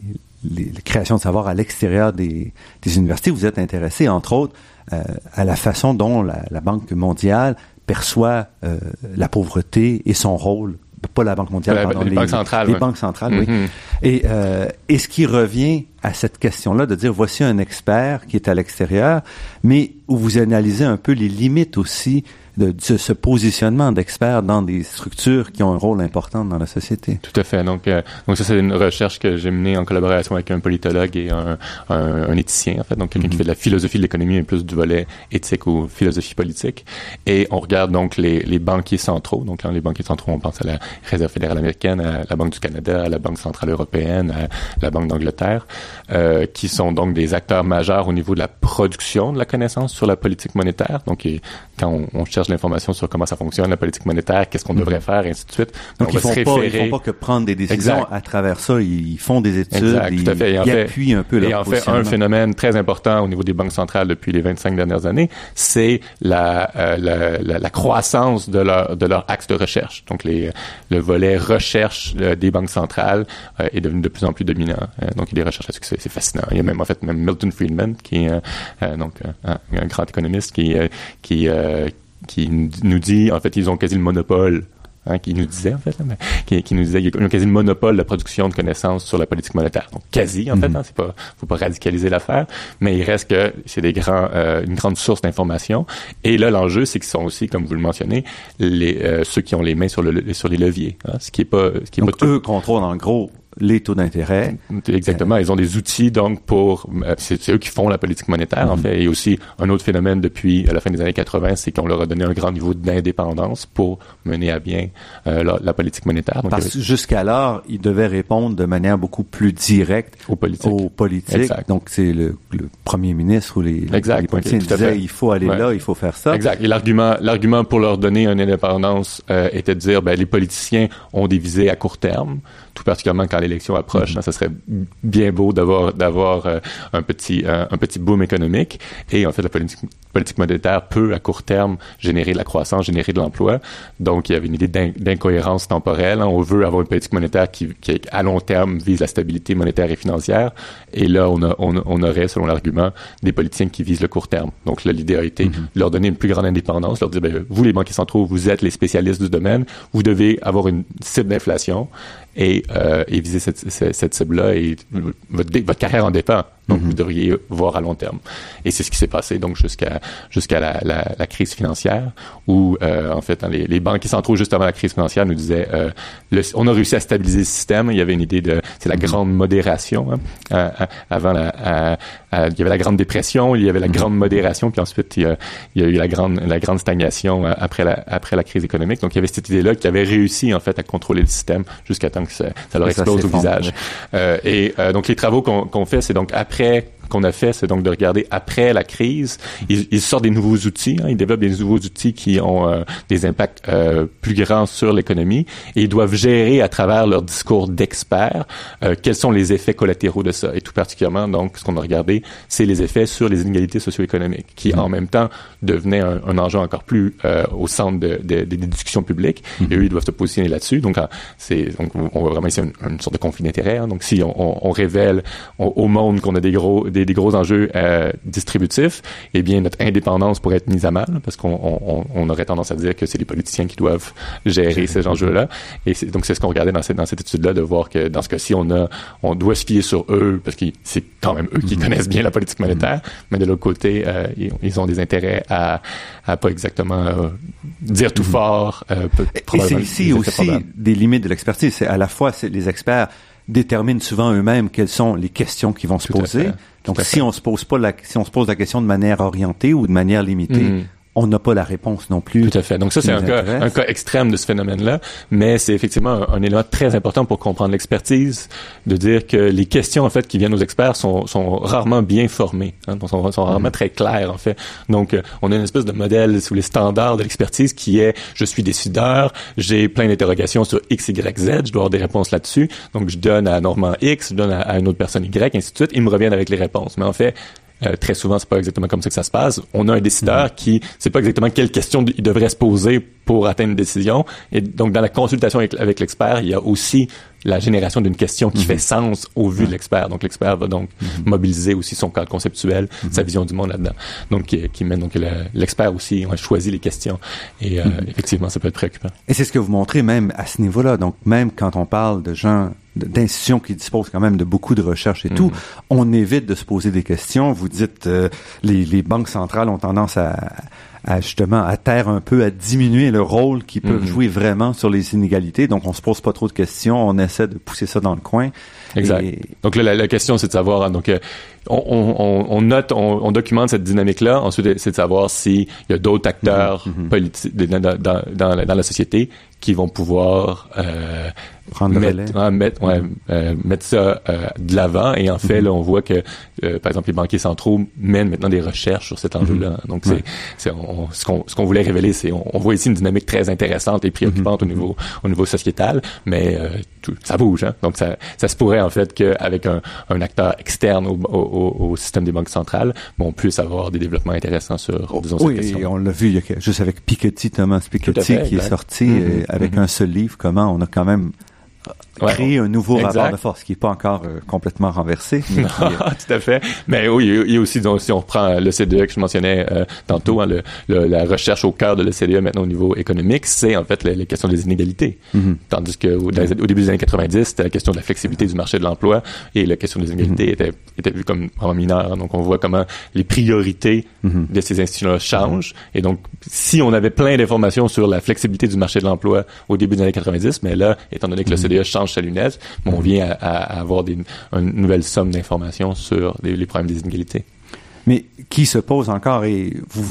les, créations de savoir à l'extérieur des, des universités. Vous êtes intéressé, entre autres, à la façon dont la, la Banque mondiale perçoit euh, la pauvreté et son rôle pas la Banque mondiale, pardon, les, banques centrales. Les banques centrales, oui. Mm-hmm. Et, euh, et ce qui revient à cette question-là, de dire voici un expert qui est à l'extérieur, mais où vous analysez un peu les limites aussi de, ce positionnement d'experts dans des structures qui ont un rôle important dans la société. Tout à fait. Donc, euh, donc ça, c'est une recherche que j'ai menée en collaboration avec un politologue et un, un, éthicien, en fait, donc quelqu'un qui mhm. fait de la philosophie de l'économie et plus du volet éthique ou philosophie politique. Et on regarde donc les, les banquiers centraux. Donc, les banquiers centraux, on pense à la Réserve fédérale américaine, à la Banque du Canada, à la Banque centrale européenne, à la Banque d'Angleterre, euh, qui sont donc des acteurs majeurs au niveau de la production de la connaissance sur la politique monétaire. Donc, quand on, on cherche l'information sur comment ça fonctionne, la politique monétaire, qu'est-ce qu'on mhm. devrait faire, et ainsi de suite. Donc, ils, font pas, ils font pas que prendre des décisions à travers ça. Ils font des études, exact, ils, tout à fait. ils appuient un peu leur Et en fait, un phénomène très important au niveau des banques centrales depuis les 25 dernières années, c'est la, euh, la, la, la, croissance de leur, de leur axe de recherche. Donc, les, le volet recherche euh, des banques centrales euh, est devenu de plus en plus dominant. donc, il y a des recherches là-dessus, c'est fascinant. Il y a même, en fait, même Milton Friedman, qui est donc un, un grand économiste, qui, qui qui nous dit, en fait, ils ont quasi le monopole Hein, qui nous disait en fait, qui, qui, nous disait qu'il y a quasi le monopole de la production de connaissances sur la politique monétaire. Donc quasi en fait, mhm. hein, c'est pas, faut pas radicaliser l'affaire, mais il reste que c'est des grands, euh, une grande source d'information. Et là, l'enjeu, c'est qu'ils sont aussi, comme vous le mentionnez, les euh, ceux qui ont les mains sur le sur les leviers, hein, ce qui est pas, ce qui est Donc, eux contrôlent en gros les taux d'intérêt. Exactement. Ils ont des outils donc pour. Euh, c'est eux qui font la politique monétaire en mm-hmm. fait. Et aussi un autre phénomène depuis la fin des années 80, c'est qu'on leur a donné un grand niveau d'indépendance pour mener à bien euh, la, politique monétaire. Donc, Parce que jusqu'alors, ils devaient répondre de manière beaucoup plus directe aux politiques. Aux politiques. Donc c'est le, le, premier ministre ou les, exact. les politiciens disaient il faut aller là, il faut faire ça. Exact. Et l'argument, l'argument pour leur donner une indépendance euh, était de dire ben les politiciens ont des visées à court terme tout particulièrement quand l'élection approche. Mm-hmm. ça serait bien beau d'avoir d'avoir euh, un petit euh, un petit boom économique et en fait la politique, politique monétaire peut à court terme générer de la croissance, générer de l'emploi. Donc il y avait une idée d'incohérence temporelle. Hein. On veut avoir une politique monétaire qui, qui à long terme vise la stabilité monétaire et financière et là on, a, on, on aurait selon l'argument des politiciens qui visent le court terme. Donc là l'idée a été mm-hmm. de leur donner une plus grande indépendance, leur dire ben, vous les banquiers centraux vous êtes les spécialistes du domaine, vous devez avoir une cible d'inflation et, euh, et viser cette, cette, cible-là et votre, votre carrière en dépend. Donc, vous mhm. devriez voir à long terme. Et c'est ce qui s'est passé donc jusqu'à jusqu'à la, la, la, crise financière, où euh, en fait les, les banquiers centraux juste avant la crise financière nous disaient euh, le, on a réussi à stabiliser le système. Il y avait une idée de c'est la mhm. grande modération. Hein, avant la, il y avait la grande dépression, il y avait la mhm. grande modération, puis ensuite il y a, il y a eu la grande la grande stagnation euh, après la après la crise économique. Donc il y avait cette idée-là qui avait réussi en fait à contrôler le système jusqu'à temps que ça, ça leur explose au visage. Euh, et euh, donc les travaux qu'on qu'on fait, c'est donc après après qu'on a fait, c'est donc de regarder après la crise. Ils, sortent des nouveaux outils, hein, ils développent des nouveaux outils qui ont euh, des impacts euh, plus grands sur l'économie et ils doivent gérer à travers leur discours d'experts euh, quels sont les effets collatéraux de ça. Et tout particulièrement, donc, ce qu'on a regardé, c'est les effets sur les inégalités socio-économiques, qui en même temps devenaient un, enjeu encore plus au centre de, de, des discussions publiques. Et eux, ils doivent se positionner là-dessus. Donc, c'est donc on voit vraiment ici une, sorte de conflit d'intérêts. Hein. Donc, si on, on révèle au monde qu'on a des gros des, gros enjeux euh, distributifs, eh bien notre indépendance pourrait être mise à mal parce qu'on on, on aurait tendance à dire que c'est les politiciens qui doivent gérer ces enjeux-là. Et donc c'est ce qu'on regardait dans cette, dans cette étude-là de voir que dans ce cas-ci on a on doit se fier sur eux parce que c'est quand même eux qui mm-hmm. connaissent bien la politique monétaire, mm-hmm. mais de l'autre côté euh, ils, ont des intérêts à, à pas exactement euh, dire tout mm-hmm. fort. Et c'est ici aussi des limites de l'expertise. C'est à la fois les experts déterminent souvent eux-mêmes quelles sont les questions qui vont se poser. Donc, si on se pose pas la, si on se pose la question de manière orientée ou de manière limitée, mm on n'a pas la réponse non plus. Tout à fait. Donc ça, c'est un cas, un cas extrême de ce phénomène-là, mais c'est effectivement un, élément très important pour comprendre l'expertise, de dire que les questions en fait qui viennent aux experts sont, sont rarement bien formées, hein, sont, sont rarement mm-hmm. très claires en fait. Donc euh, on a une espèce de modèle sous les standards de l'expertise qui est je suis décideur, j'ai plein d'interrogations sur X, Y, Z, je dois avoir des réponses là-dessus, donc je donne à Normand X, je donne à, à une autre personne Y, ainsi de suite, ils me reviennent avec les réponses. Mais en fait, euh, très souvent, c'est pas exactement comme ça que ça se passe. On a un décideur mm-hmm. qui sait pas exactement quelle question il devrait se poser pour atteindre une décision. Et donc, dans la consultation avec, l'expert, il y a aussi la génération d'une question qui mm-hmm. fait sens au vu de l'expert. Donc, l'expert va donc mm-hmm. mobiliser aussi son cadre conceptuel, sa vision du monde là-dedans. Donc, qui, qui mène donc l'expert aussi on a choisi les questions. Et euh, effectivement, ça peut être préoccupant. Et c'est ce que vous montrez même à ce niveau-là. Donc, même quand on parle de gens d'institutions qui disposent quand même de beaucoup de recherches et tout, on évite de se poser des questions. Vous dites euh, les, les banques centrales ont tendance à, à justement à terre un peu, à diminuer le rôle qu'ils peuvent Mhm. jouer vraiment sur les inégalités. Donc on se pose pas trop de questions, on essaie de pousser ça dans le coin. Exact. Et- Donc là, la, la question, c'est de savoir, hein, donc, euh, on, on- on note, on, on documente cette dynamique-là. Ensuite, c'est de savoir s'il y a d'autres acteurs Mhm, mhm. politiques dans, dans, dans, dans la, dans la société qui vont pouvoir euh, Prendre le mettre, relais. ouais, mettre, ouais, euh, mettre ça de l'avant. Et en fait, Mhm. là, on voit que, par exemple, les banquiers centraux mènent maintenant des recherches sur cet enjeu-là. Donc, c'est, ce qu'on ce qu'on voulait révéler, c'est on, voit ici une dynamique très intéressante et préoccupante au niveau au niveau sociétal, mais tout, ça bouge. Hein? Donc, ça, ça se pourrait en fait qu'avec un, un acteur externe au, au, au- au système des banques centrales, on puisse avoir des développements intéressants sur disons cette oui, question. et on l'a vu il y a, que- juste avec Piketty, Thomas Piketty, fait, qui est sorti Mhm, euh, avec mhm. un seul livre, comment on a quand même Ouais. créé un nouveau Exact. rapport de force qui n'est pas encore euh, complètement renversé. mais qui, euh, Tout à fait. Mais oui, il y a- aussi, donc, si on reprend le CDE que je mentionnais euh, tantôt, hein, le, le- la recherche au cœur de l'OCDE maintenant au niveau économique, c'est en fait les, les questions des inégalités. mhm. Tandis que au, début des années 90, c'était la question de la flexibilité du marché de l'emploi et la question des inégalités était, était vue comme vraiment mineure. Donc on voit comment les priorités Mhm. de ces institutions-là changent. Et donc, si on avait plein d'informations sur la flexibilité du marché de l'emploi au début des années 90, mais là, étant donné que le CDE change sa lunette, bon, on vient à, avoir des, une nouvelle somme d'informations sur les, les problèmes des inégalités. Mais qui se pose encore, et vous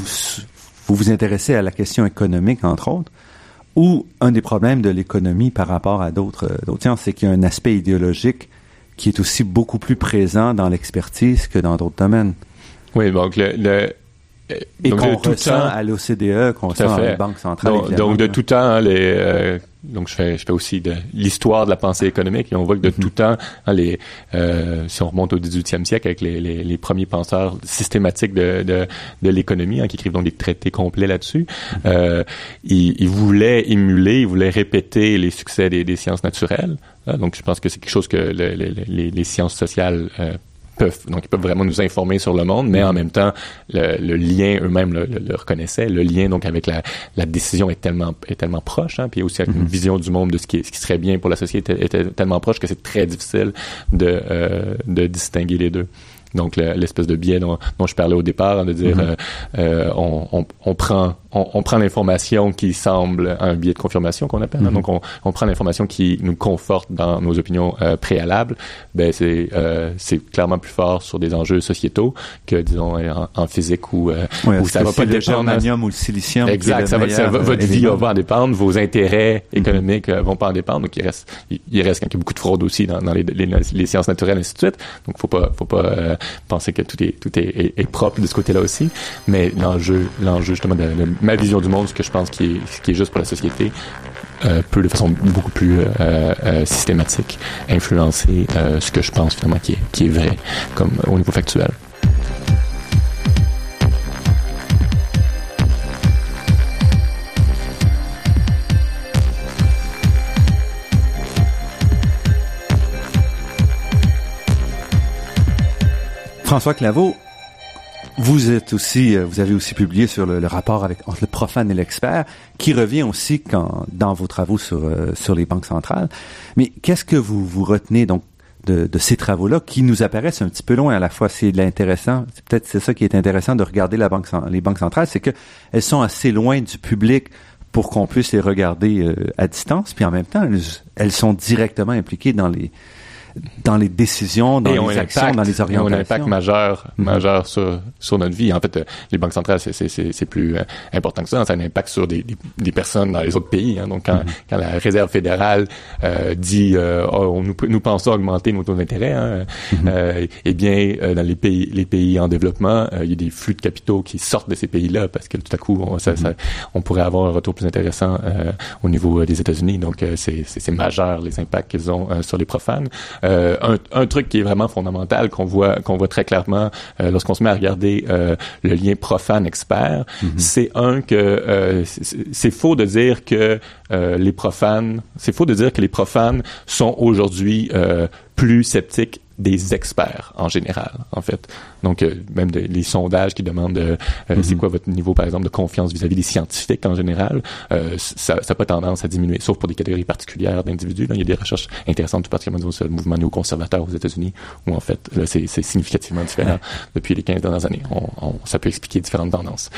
vous, vous intéressez à la question économique, entre autres, ou un des problèmes de l'économie par rapport à d'autres euh, d'autres sciences, c'est qu'il y a un aspect idéologique qui est aussi beaucoup plus présent dans l'expertise que dans d'autres domaines. Oui, donc le... le Et qu'on ressent temps- à l'OCDE, qu'on ressent à les banques centrales. Donc, de tout temps, hein, les, euh, donc je fais, je fais aussi de l'histoire de la pensée économique et on voit que de Mhm. tout temps, hein, les, euh, si on remonte au 18e siècle avec les, les, les premiers penseurs systématiques de, de, de l'économie, hein, qui écrivent donc des traités complets là-dessus, Mhm. euh, ils, ils voulaient émuler, ils voulaient répéter les succès des, des sciences naturelles. hein. donc je pense que c'est quelque chose que le- le- le- les, les sciences sociales euh, peuvent donc ils peuvent vraiment nous informer sur le monde, mais en même temps le, le lien eux-mêmes le, le- le reconnaissaient. Le lien donc avec la, la décision est tellement est tellement proche, hein, puis aussi avec une Mhm. vision du monde de ce qui, ce qui serait bien pour la société était tellement proche que c'est très difficile de euh, de distinguer les deux. Donc le- l'espèce de biais dont, dont je parlais au départ, hein, de dire Mhm. euh, euh, on, on, on prend on, on prend l'information qui semble un biais de confirmation qu'on appelle. hein. Mhm. Donc on, on prend l'information qui nous conforte dans nos opinions euh, préalables. Ben c'est euh, c'est clairement plus fort sur des enjeux sociétaux que disons en, en physique où, euh, Ouais, où ça va pas le dépendre. germanium ou le silicium. Exact, le ça va, ça va- euh, votre vie va en dépendre, vos intérêts Mhm. économiques euh, vont pas en dépendre, donc il reste, il, il reste quand même beaucoup de fraude aussi dans, dans les, les, les sciences naturelles et ainsi de suite. Donc faut pas, faut pas euh, penser que tout est tout est, est, est propre de ce côté-là aussi. Mais l'enjeu, l'enjeu justement de, de ma vision du monde, ce que je pense qui est, ce qui est juste pour la société, euh, peut de façon beaucoup plus euh, euh, systématique influencer ce que je pense finalement qui est, qui est vrai, comme au niveau factuel. François Claveau, vous êtes aussi, euh, vous avez aussi publié sur le, le rapport avec entre le profane et l'expert, qui revient aussi quand, dans vos travaux sur euh, sur les banques centrales. Mais qu'est-ce que vous vous retenez donc de, de ces travaux-là qui nous apparaissent un petit peu loin à la fois? C'est l'intéressant, c'est peut-être c'est ça qui est intéressant de regarder la banque, les banques centrales, c'est que elles sont assez loin du public pour qu'on puisse les regarder euh, à distance, puis en même temps elles, elles sont directement impliquées dans les dans les décisions, dans et ont les actions, impact, dans les et ont orientations. un impact majeur, Mhm. majeur sur, sur notre vie. En fait, euh, les banques centrales, c'est, c'est, c'est, c'est plus euh, important que ça. Ça a un impact sur des, des, des personnes dans les autres pays. Hein. Donc, quand, Mhm. quand la Réserve fédérale euh, dit euh, oh, nous, nous pensons augmenter nos taux d'intérêt, hein, Mhm. euh, eh bien, euh, dans les pays, les pays en développement, il y a des flux de capitaux qui sortent de ces pays-là parce que tout à coup, on, ça, ça- on pourrait avoir un retour plus intéressant euh, au niveau des États-Unis. Donc, euh, c'est, majeur les impacts qu'ils ont euh, sur les profanes. Euh, un, un truc qui est vraiment fondamental qu'on voit qu'on voit très clairement euh, lorsqu'on se met à regarder euh, le lien profane expert, Mhm. c'est un que euh, c'est, faux de dire que les profanes, c'est faux de dire que les profanes sont aujourd'hui plus sceptiques des experts en général, en fait. Donc, euh, même les sondages qui demandent euh, euh, c'est mhm. quoi votre niveau, par exemple, de confiance vis-à-vis des scientifiques en général, ça n'a pas tendance à diminuer, sauf pour des catégories particulières d'individus. Il y a des recherches intéressantes, tout particulièrement sur le mouvement néoconservateur aux États-Unis, où en fait, c'est significativement différent depuis les 15 dernières années. On, ça peut expliquer différentes tendances.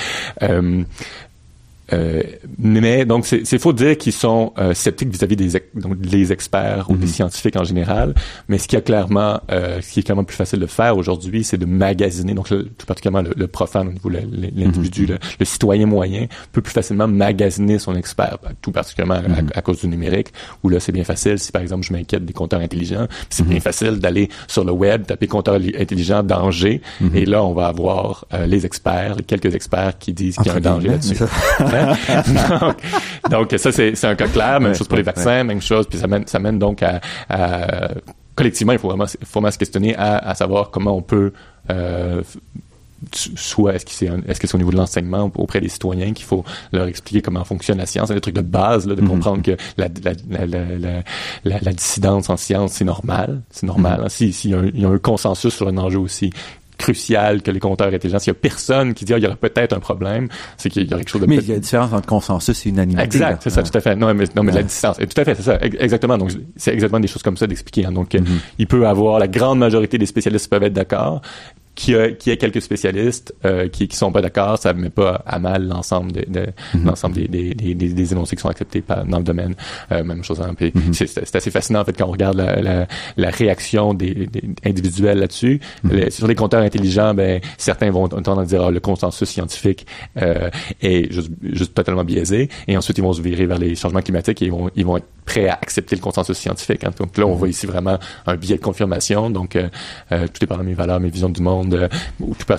Euh, mais donc c'est faux de dire qu'ils sont euh, sceptiques vis-à-vis des donc, les experts ou des mhm. scientifiques en général. Mais ce qui est clairement, euh, ce qui est clairement plus facile de faire aujourd'hui, c'est de magasiner. Donc tout particulièrement le, le profane au niveau l'individu, mhm. le, citoyen moyen peut plus facilement magasiner son expert, ben, tout particulièrement à, mhm. cause du numérique. Où là c'est bien facile. Si par exemple je m'inquiète des compteurs intelligents, c'est bien facile d'aller sur le web, taper compteur intelligent danger, et là on va avoir les experts, les quelques experts qui disent qu'il y a un danger là-dessus. donc, ça, c'est un cas clair. Même chose pour les vaccins, même chose. Puis ça mène, ça mène donc à, collectivement, il faut vraiment, faut vraiment se questionner à, à savoir comment on peut euh, soit est-ce que c'est est-ce que c'est au niveau de l'enseignement auprès des citoyens qu'il faut leur expliquer comment fonctionne la science, des trucs de base là, de mm-hmm. comprendre que la, la, la, la, la, dissidence en science c'est normal, c'est normal. Mm-hmm. S'il si y, y, a un consensus sur un enjeu aussi crucial que les compteurs intelligents. S'il y a personne qui dit, ah, il y aurait peut-être un problème, c'est qu'il y a quelque chose de... Mais il y a une différence entre consensus et unanimité. Exact, c'est ça, tout à fait. Non, mais, non, mais la distance. Tout à fait, c'est ça. Exactement. Donc, c'est exactement des choses comme ça d'expliquer. Hein. Donc, mm-hmm. il peut avoir, la grande majorité des spécialistes peuvent être d'accord, qui a, qui a quelques spécialistes euh, qui qui sont pas d'accord, ça met pas à mal l'ensemble de, de mm-hmm. l'ensemble des, des, des, des, énoncés qui sont acceptés par, dans le domaine. Euh, même chose. Hein, puis mm-hmm. c'est, assez fascinant en fait quand on regarde la, la, la réaction des, des individuels là-dessus. Mm-hmm. sur les compteurs intelligents, ben certains vont tendre à dire ah, le consensus scientifique euh, est juste, juste totalement biaisé, et ensuite ils vont se virer vers les changements climatiques et ils vont ils vont être prêts à accepter le consensus scientifique. Hein. Donc là, on voit ici vraiment un biais de confirmation. Donc euh, euh, tout est par mes valeurs, mes visions du monde euh,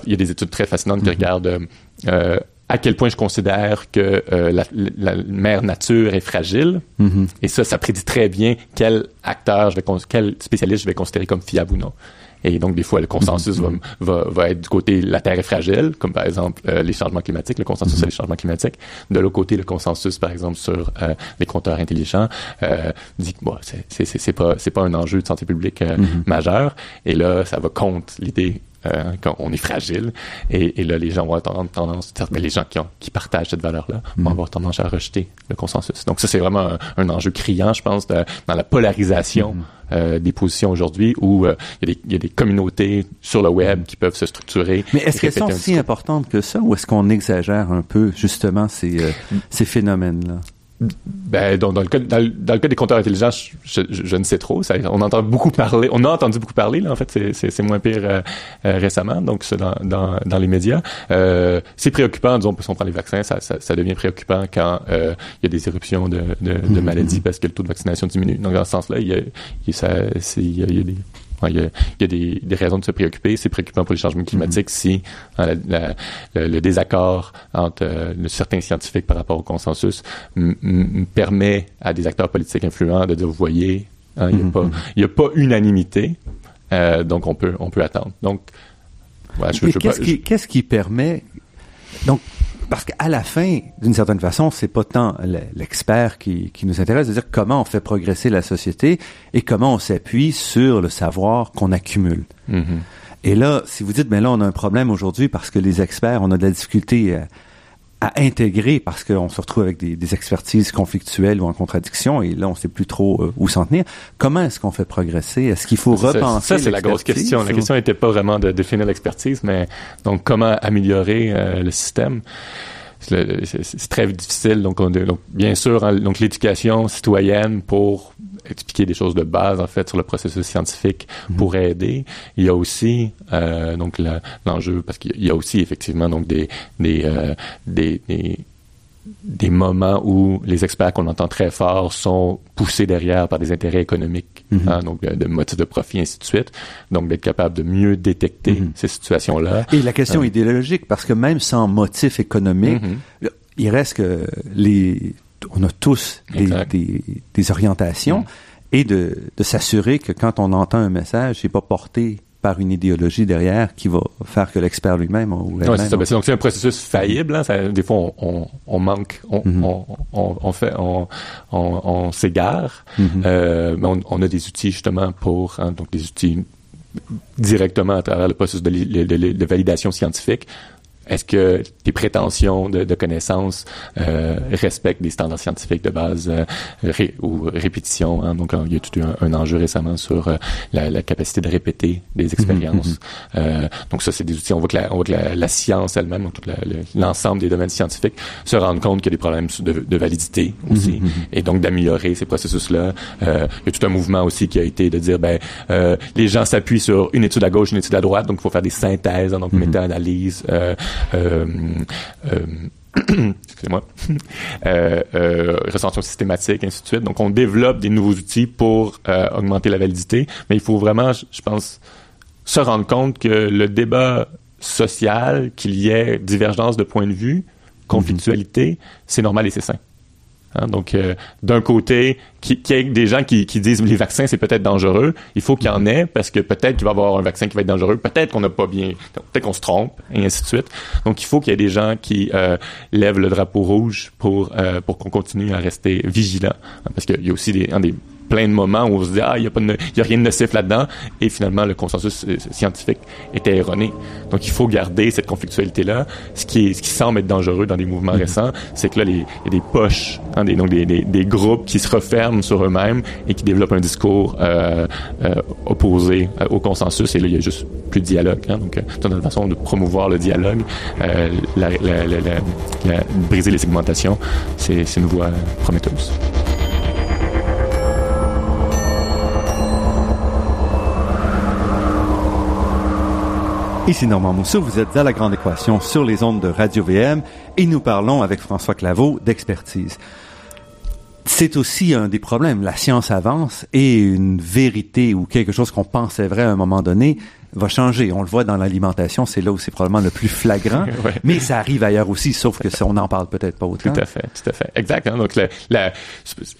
il y a des études très fascinantes qui mm-hmm. regardent euh, euh, à quel point je considère que la, mère nature est fragile. Mm-hmm. Et ça, ça prédit très bien quel acteur, je vais quel spécialiste je vais considérer comme fiable ou non. Et donc, des fois, le consensus mm-hmm. va, va, être du côté la Terre est fragile, comme par exemple les changements climatiques, le consensus sur les changements climatiques. De l'autre côté, le consensus, par exemple, sur les compteurs intelligents, dit que bon, c'est pas c'est pas un enjeu de santé publique majeur. Et là, ça va contre l'idée euh, quand on est fragile. Et, et, là, les gens vont avoir tendance, mais les gens qui, ont, qui partagent cette valeur-là vont mm. avoir tendance à rejeter le consensus. Donc ça, c'est vraiment un, enjeu criant, je pense, de, dans la polarisation mm. Euh, des positions aujourd'hui, où euh, il y, y, a des communautés sur le web qui peuvent se structurer. Mais est-ce qu'elles sont si importantes que ça, ou est-ce qu'on exagère un peu justement ces, euh, ces phénomènes-là? Ben, dans, dans, le cas, dans, le cas des compteurs intelligents, je, je, ne sais trop. Ça, on entend beaucoup parler. On a entendu beaucoup parler. Là, en fait, c'est moins pire euh, euh, récemment. Donc, dans, dans, dans, les médias. Euh, c'est préoccupant. Disons, si on prend les vaccins, ça, ça, ça devient préoccupant quand euh, il y a des éruptions de, de, de mm-hmm. maladies parce que le taux de vaccination diminue. Donc, dans ce sens-là, il y a, il y a, il y a des il y a, il y a des, des, raisons de se préoccuper. C'est préoccupant pour les changements climatiques si hein, le, désaccord entre euh, certains scientifiques par rapport au consensus permet à des acteurs politiques influents de dire, vous voyez, hein, il n'y a, y a pas unanimité, euh, donc on peut, on peut attendre. Donc, ouais, je, je, qu'est-ce, qui, qu'est-ce qui permet... Donc, parce qu'à la fin, d'une certaine façon, c'est pas tant l'expert qui, qui, nous intéresse, c'est-à-dire comment on fait progresser la société et comment on s'appuie sur le savoir qu'on accumule. Mm-hmm. Et là, si vous dites, mais là, on a un problème aujourd'hui parce que les experts, on a de la difficulté à, à intégrer parce qu'on se retrouve avec des, des, expertises conflictuelles ou en contradiction et là on sait plus trop euh, où s'en tenir. Comment est-ce qu'on fait progresser? Est-ce qu'il faut repenser Ça, c'est la grosse question. La question n'était pas vraiment de définir l'expertise, mais donc comment améliorer euh, le système? C'est très difficile. Donc, on, donc bien sûr, hein, donc l'éducation citoyenne pour expliquer des choses de base en fait sur le processus scientifique mhm. pourrait aider. Il y a aussi euh, donc l'enjeu parce qu'il y a aussi effectivement donc des des, euh, des, des des moments où les experts qu'on entend très fort sont poussés derrière par des intérêts économiques, mhm. hein, donc de, motifs de profit, ainsi de suite. Donc d'être capable de mieux détecter mhm. ces situations-là. Et la question euh, idéologique, parce que même sans motif économique, mhm. il reste que les, on a tous des, des, orientations et de, de s'assurer que quand on entend un message, c'est pas porté par une idéologie derrière qui va faire que l'expert lui-même ou ouais, c'est ça. Ben, donc c'est un processus faillible. Hein. Ça, des fois, on, on, manque, on, on, on, fait, on, on, s'égare. Euh, mais on, a des outils justement pour, hein, donc des outils directement à travers le processus de, de validation scientifique est-ce que tes prétentions de, de connaissances euh, respectent des standards scientifiques de base euh, ou répétition? Hein? Donc, il y a tout un, un enjeu récemment sur euh, la, la, capacité de répéter des mhm, expériences. Mhm. Euh, donc, ça, c'est des outils. On voit que la, on voit que la, la science elle-même, l'ensemble des domaines scientifiques, se rendent compte qu'il y a des problèmes de, de validité aussi, mhm, et donc d'améliorer ces processus-là. Euh, il y a tout un mouvement aussi qui a été de dire, ben, les gens s'appuient sur une étude à gauche, une étude à droite, donc il faut faire des synthèses, hein, donc méta-analyse. Euh, euh, excusez-moi, euh, euh, systématique, ainsi de suite. Donc, on développe des nouveaux outils pour euh, augmenter la validité, mais il faut vraiment, je pense, se rendre compte que le débat social, qu'il y ait divergence de point de vue, conflictualité, c'est normal et c'est sain. Hein, donc, euh, d'un côté, qu'il y ait des gens qui, qui disent les vaccins c'est peut-être dangereux, il faut qu'il y en ait parce que peut-être qu'il va y avoir un vaccin qui va être dangereux, peut-être qu'on n'a pas bien, peut-être qu'on se trompe et ainsi de suite. Donc, il faut qu'il y ait des gens qui euh, lèvent le drapeau rouge pour euh, pour qu'on continue à rester vigilant, hein, parce qu'il y a aussi des, des plein de moments où on se dit ah il y a pas de, y a rien de nocif là-dedans et finalement le consensus euh, scientifique était erroné. Donc il faut garder cette conflictualité là. Ce qui est, ce qui semble être dangereux dans des mouvements mm-hmm. récents, c'est que là il y a des poches, hein, des, donc des, des, des, groupes qui se referment sur eux-mêmes et qui développent un discours euh, euh, opposé euh, au consensus et là il y a juste plus de dialogue. Hein, donc c'est une façon de promouvoir le dialogue, euh, la, la, la, briser les segmentations, c'est une voie prometteuse. Ici Normand Mousseau, vous êtes à La Grande Équation sur les ondes de Radio-VM et nous parlons avec François Claveau d'expertise. C'est aussi un des problèmes. La science avance et une vérité ou quelque chose qu'on pensait vrai à un moment donné va changer. On le voit dans l'alimentation, c'est là où c'est probablement le plus flagrant, mais ça arrive ailleurs aussi, sauf que on n'en parle peut-être pas autant. Tout à fait, tout à fait. Exact. Hein? Donc, la, la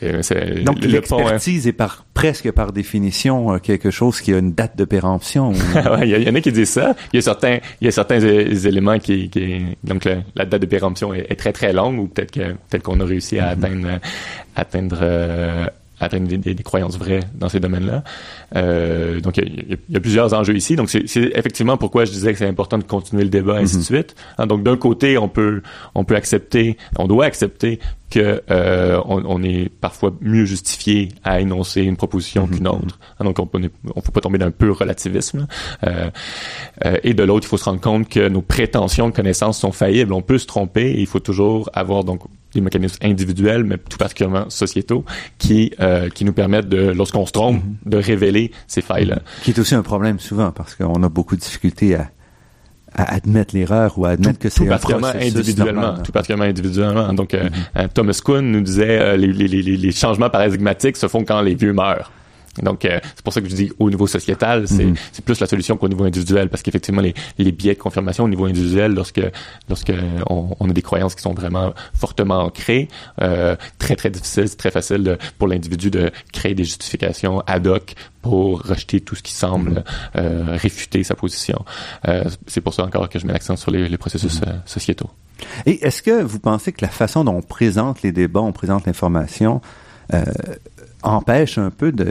euh, Donc l'expertise est par presque par définition euh, quelque chose qui a une date de péremption. il y, en a qui disent ça. Il y a certains, il y a certains éléments qui, qui donc la, date de péremption est, très très longue, ou peut-être que peut-être qu'on a réussi à mm-hmm. atteindre atteindre euh, atteindre des, des, croyances vraies dans ces domaines-là. Euh, donc, il y, y, a plusieurs enjeux ici. Donc, c'est effectivement pourquoi je disais que c'est important de continuer le débat, ainsi de mm-hmm. suite. Hein, donc, d'un côté, on peut, on peut accepter, on doit accepter que euh, on, on, est parfois mieux justifié à énoncer une proposition mm-hmm. qu'une autre. Hein, donc, on ne on faut pas tomber dans un pur relativisme. Euh, euh, et de l'autre, il faut se rendre compte que nos prétentions de connaissances sont faillibles. On peut se tromper et il faut toujours avoir donc des mécanismes individuels, mais tout particulièrement sociétaux, qui euh, qui nous permettent de, lorsqu'on se trompe, mm-hmm. de révéler ces failles-là. Mm-hmm. Qui est aussi un problème souvent parce qu'on a beaucoup de difficultés à à admettre l'erreur ou à admettre que c'est un processus individuellement, normal. tout particulièrement individuellement. Donc, euh, mm-hmm. euh, Thomas Kuhn nous disait les, les, les, les changements paradigmatiques se font quand les vieux meurent. Donc, euh, c'est pour ça que je dis au niveau sociétal, c'est mhm. plus la solution qu'au niveau individuel, parce qu'effectivement, les, les biais de confirmation au niveau individuel, lorsque lorsque on, on a des croyances qui sont vraiment fortement ancrées, euh, très très difficile, c'est très facile de, pour l'individu de créer des justifications ad hoc pour rejeter tout ce qui semble mhm. euh, réfuter sa position. Euh, c'est pour ça encore que je mets l'accent sur les, les processus mhm. euh, sociétaux. Et est-ce que vous pensez que la façon dont on présente les débats, on présente l'information, euh, empêche un peu de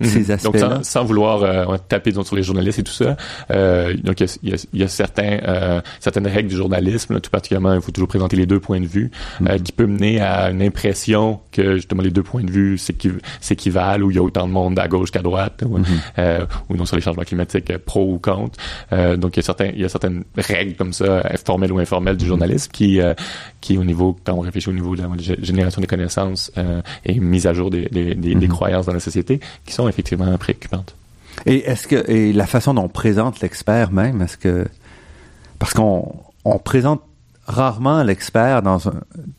Mhm. ces. Donc, sans, sans vouloir euh, taper sur les journalistes et tout ça, euh, donc il y a, y a, certains, euh, certaines règles du journalisme, tout particulièrement, il faut toujours présenter les deux points de vue, mhm. euh, qui peut mener à une impression que justement les deux points de vue s'équivalent, ou il y a autant de monde à gauche qu'à droite, ou, mhm. euh, ou non sur les changements climatiques pro ou contre. donc il y a certains, il y a certaines règles comme ça, formelles ou informelles du journalisme, qui, qui au niveau, quand on réfléchit au niveau de la génération des connaissances et mise à jour des, des, des, des croyances dans la société, qui sont effectivement préoccupante. Et est-ce que et la façon dont on présente l'expert même, est-ce que parce qu'on on présente rarement l'expert dans un,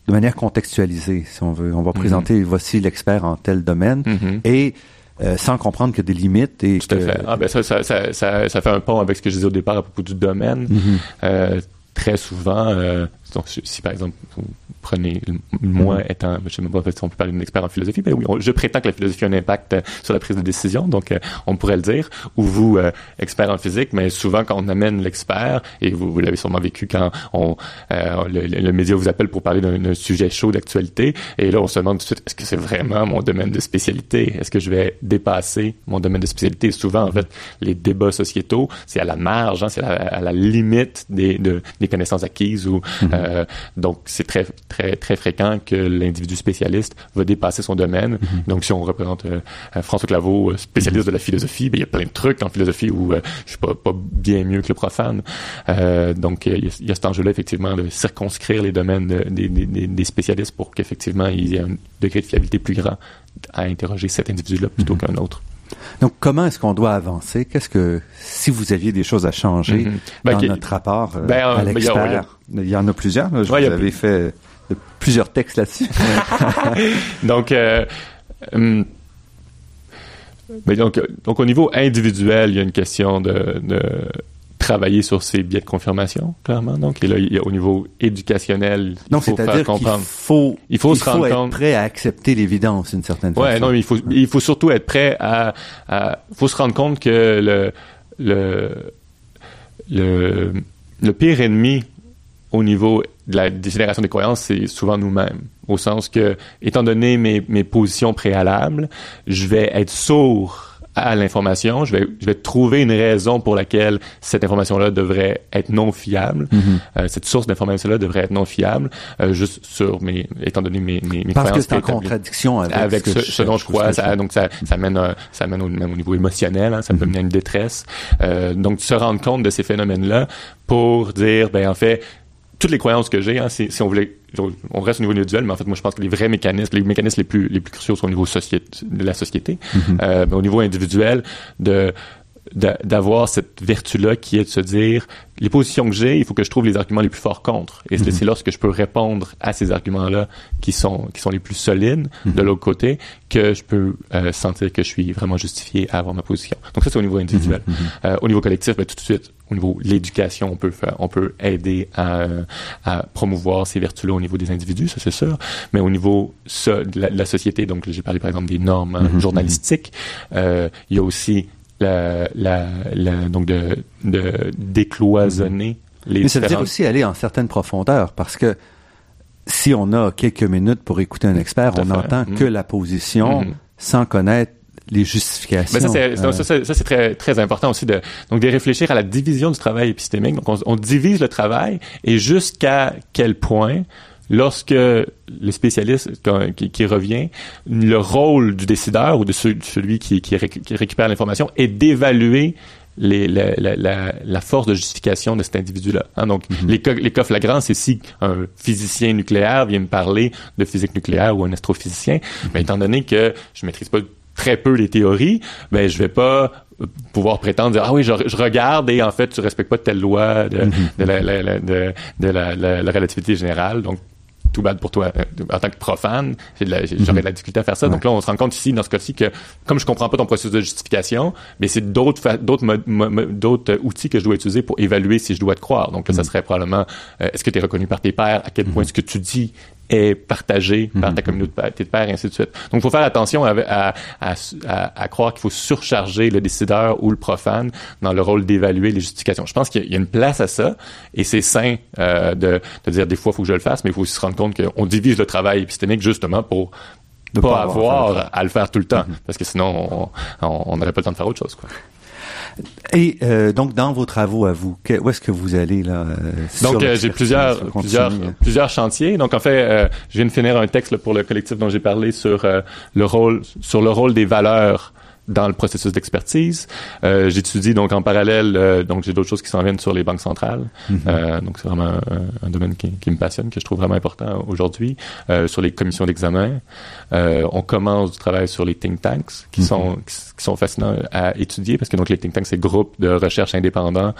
de manière contextualisée, si on veut. On va mhm. présenter voici l'expert en tel domaine mhm. et euh, sans comprendre qu'il y a des limites et tout à fait. Ah ben ça ça, ça, ça, ça, fait un pont avec ce que je disais au départ à propos du domaine. Mhm. euh, très souvent, euh, donc, si par exemple vous prenez moi mm-hmm. étant, je sais même pas si on peut parler d'un expert en philosophie, mais oui, je prétends que la philosophie a un impact euh, sur la prise de décision, donc euh, on pourrait le dire. Ou vous, euh, expert en physique, mais souvent quand on amène l'expert, et vous, vous l'avez sûrement vécu quand on le, le, média vous appelle pour parler d'un sujet chaud d'actualité, et là on se demande tout de suite est-ce que c'est vraiment mon domaine de spécialité? Est-ce que je vais dépasser mon domaine de spécialité? Souvent, en fait, les débats sociétaux, c'est à la marge, hein, c'est à, la limite des, de, des connaissances acquises, ou mm-hmm. donc c'est très très très fréquent que l'individu spécialiste va dépasser son domaine. Mhm. Donc, si on représente euh, François Claveau, euh, spécialiste de la philosophie, ben, il y a plein de trucs en philosophie où euh, je suis pas, pas bien mieux que le profane. donc, il y, a, cet enjeu-là, effectivement, de circonscrire les domaines des, des, des, spécialistes pour qu'effectivement, il y ait un degré de fiabilité plus grand à interroger cet individu-là plutôt mhm. qu'un autre. Donc, comment est-ce qu'on doit avancer? Qu'est-ce que, si vous aviez des choses à changer mhm. ben, dans notre rapport ben, à l'expert, il y, en a plusieurs. Là, vous avez fait plusieurs textes là-dessus. donc, euh, hum, donc, donc, au niveau individuel, il y a une question de, de travailler sur ses biais de confirmation, clairement. Donc, et là, il y a, au niveau éducationnel, il faut faire comprendre. Il faut, il faut, se rendre être prêt à accepter l'évidence d'une certaine ouais, non, il faut, il faut surtout être prêt à, à, faut se rendre compte que le, le, le, le pire ennemi au niveau de la génération des croyances, c'est souvent nous-mêmes. Au sens que, étant donné mes, mes positions préalables, je vais être sourd à l'information, je vais, je vais trouver une raison pour laquelle cette information-là devrait être non fiable. Mm-hmm. euh, cette source d'information-là devrait être non fiable, euh, juste sur mes, étant donné mes, mes, mes Parce que c'est en contradiction avec, avec ce, ce, dont je crois. Ça, donc ça, ça mène, ça mène au, même au niveau émotionnel, hein, ça peut mm-hmm. mener à une détresse. Euh, donc se rendre compte de ces phénomènes-là pour dire, ben en fait, toutes les croyances que j'ai, hein, si, on voulait, on reste au niveau individuel, mais en fait, moi, je pense que les vrais mécanismes, les mécanismes les plus, les plus cruciaux sont au niveau de la société, mm-hmm. euh, mais au niveau individuel, de d'avoir cette vertu-là qui est de se dire les positions que j'ai, il faut que je trouve les arguments les plus forts contre. Et c'est mhm. lorsque je peux répondre à ces arguments-là qui sont qui sont les plus solides de mhm. l'autre côté que je peux euh, sentir que je suis vraiment justifié à avoir ma position. Donc ça c'est au niveau individuel. Mhm. Euh, au niveau collectif, ben, tout de suite au niveau de l'éducation, on peut faire, on peut aider à, à promouvoir ces vertus-là au niveau des individus, ça c'est sûr. Mais au niveau de, la, société, donc j'ai parlé par exemple des normes hein, journalistiques, euh, il y a aussi la, la, donc de, de décloisonner mhm. les Mais ça veut dire aussi aller en certaine profondeur parce que si on a quelques minutes pour écouter un expert, on n'entend mhm. que la position mhm. sans connaître les justifications. Mais ça, c'est, ça, très, très important aussi de, donc de réfléchir à la division du travail épistémique. Donc, on, on divise le travail et jusqu'à quel point lorsque le spécialiste qui, revient, le rôle du décideur ou de celui qui, récupère l'information est d'évaluer la, force de justification de cet individu-là. Hein. Donc, mm-hmm. les, les cas flagrants, c'est si un physicien nucléaire vient me parler de physique nucléaire ou un astrophysicien, mm-hmm. mais étant donné que je maîtrise pas très peu les théories, ben je vais pas pouvoir prétendre dire ah oui je, regarde et en fait tu respectes pas telle loi de, mm-hmm. de la relativité générale donc tout bad pour toi. Euh, en tant que profane, j'aurais de la difficulté à faire ça. Donc là, on se rend compte ici, dans ce cas-ci, que comme je comprends pas ton processus de justification, mais c'est d'autres d'autres outils que je dois utiliser pour évaluer si je dois te croire. Donc là, ça mm. serait probablement euh, est-ce que tu es reconnu par tes pairs, à quel point mm-hmm. ce que tu dis est partagé par ta mhm. communauté de pairs, et ainsi de suite. Donc, il faut faire attention à, à, à, à croire qu'il faut surcharger le décideur ou le profane dans le rôle d'évaluer les justifications. Je pense qu'il y a une place à ça, et c'est sain euh, de, de dire des fois, il faut que je le fasse, mais il faut aussi se rendre compte qu'on divise le travail épistémique justement pour ne pas, avoir, à le faire tout le temps, mhm. parce que sinon, on n'aurait pas le temps de faire autre chose. Quoi. Et euh, donc dans vos travaux à vous, où est-ce que vous allez là euh, Donc euh, j'ai plusieurs plusieurs plusieurs chantiers. Donc en fait, je viens de finir un texte pour le collectif dont j'ai parlé sur le rôle sur le rôle des valeurs dans le processus d'expertise. Euh, J'étudie donc en parallèle, euh, donc j'ai d'autres choses qui s'en viennent sur les banques centrales. Mm-hmm. euh, donc c'est vraiment un, un domaine qui, qui, me passionne, que je trouve vraiment important aujourd'hui. Euh, sur les commissions d'examen, euh, on commence du travail sur les think tanks, qui mm-hmm. sont qui, sont fascinants à étudier parce que donc les think tanks c'est groupes de recherche indépendants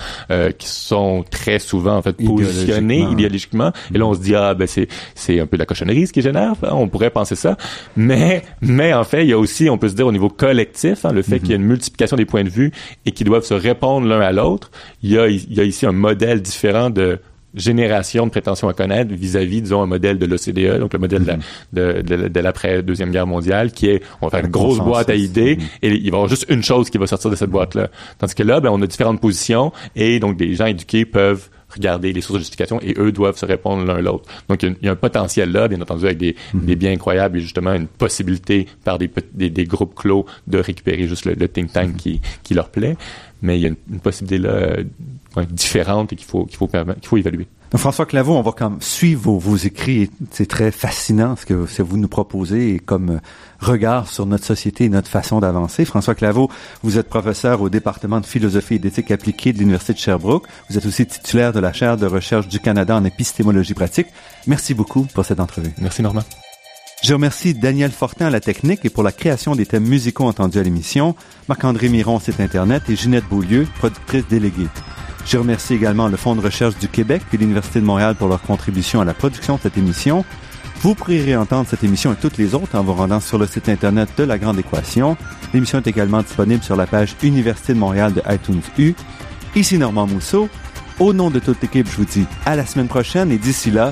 qui sont très souvent en fait positionnés idéologiquement. Et là on se dit ah ben c'est c'est un peu de la cochonnerie ce qui génère. On pourrait penser ça, mais mais en fait il y a aussi on peut se dire au niveau collectif Hein, le fait qu'il y a une multiplication des points de vue et qu'ils doivent se répondre l'un à l'autre, il y a, il y a ici un modèle différent de génération de prétention à connaître vis-à-vis, disons, un modèle de l'OCDE, donc le modèle de, de, de, l'après-deuxième guerre mondiale, qui est, on va faire une grosse boîte à idées, mm-hmm. et il va y avoir juste une chose qui va sortir de cette boîte-là. Tandis que là, ben, on a différentes positions, et donc des gens éduqués peuvent regarder les sources de justification et eux doivent se répondre l'un l'autre. Donc il y, a, un potentiel là, bien entendu, avec des, mm-hmm. des biens incroyables et justement une possibilité par des, des, des groupes clos de récupérer juste le, think tank mm-hmm. qui, qui leur plaît. Mais il y a une, possibilité là euh, différente et qu'il faut qu'il faut qu'il faut évaluer. François Claveau, on va quand suivre vos, écrits. C'est très fascinant ce que, vous nous proposez comme euh, regard sur notre société et notre façon d'avancer. François Claveau, vous êtes professeur au département de philosophie et d'éthique appliquée de l'Université de Sherbrooke. Vous êtes aussi titulaire de la chaire de recherche du Canada en épistémologie pratique. Merci beaucoup pour cette entrevue. Merci Normand. Je remercie Daniel Fortin à la technique et pour la création des thèmes musicaux entendus à l'émission, Marc-André Miron, site Internet et Ginette Beaulieu, productrice déléguée. Je remercie également le Fonds de recherche du Québec et l'Université de Montréal pour leur contribution à la production de cette émission. Vous pourrez réentendre cette émission et toutes les autres en vous rendant sur le site Internet de La Grande Équation. L'émission est également disponible sur la page Université de Montréal de iTunes U. Ici Normand Mousseau. Au nom de toute l'équipe, je vous dis à la semaine prochaine et d'ici là,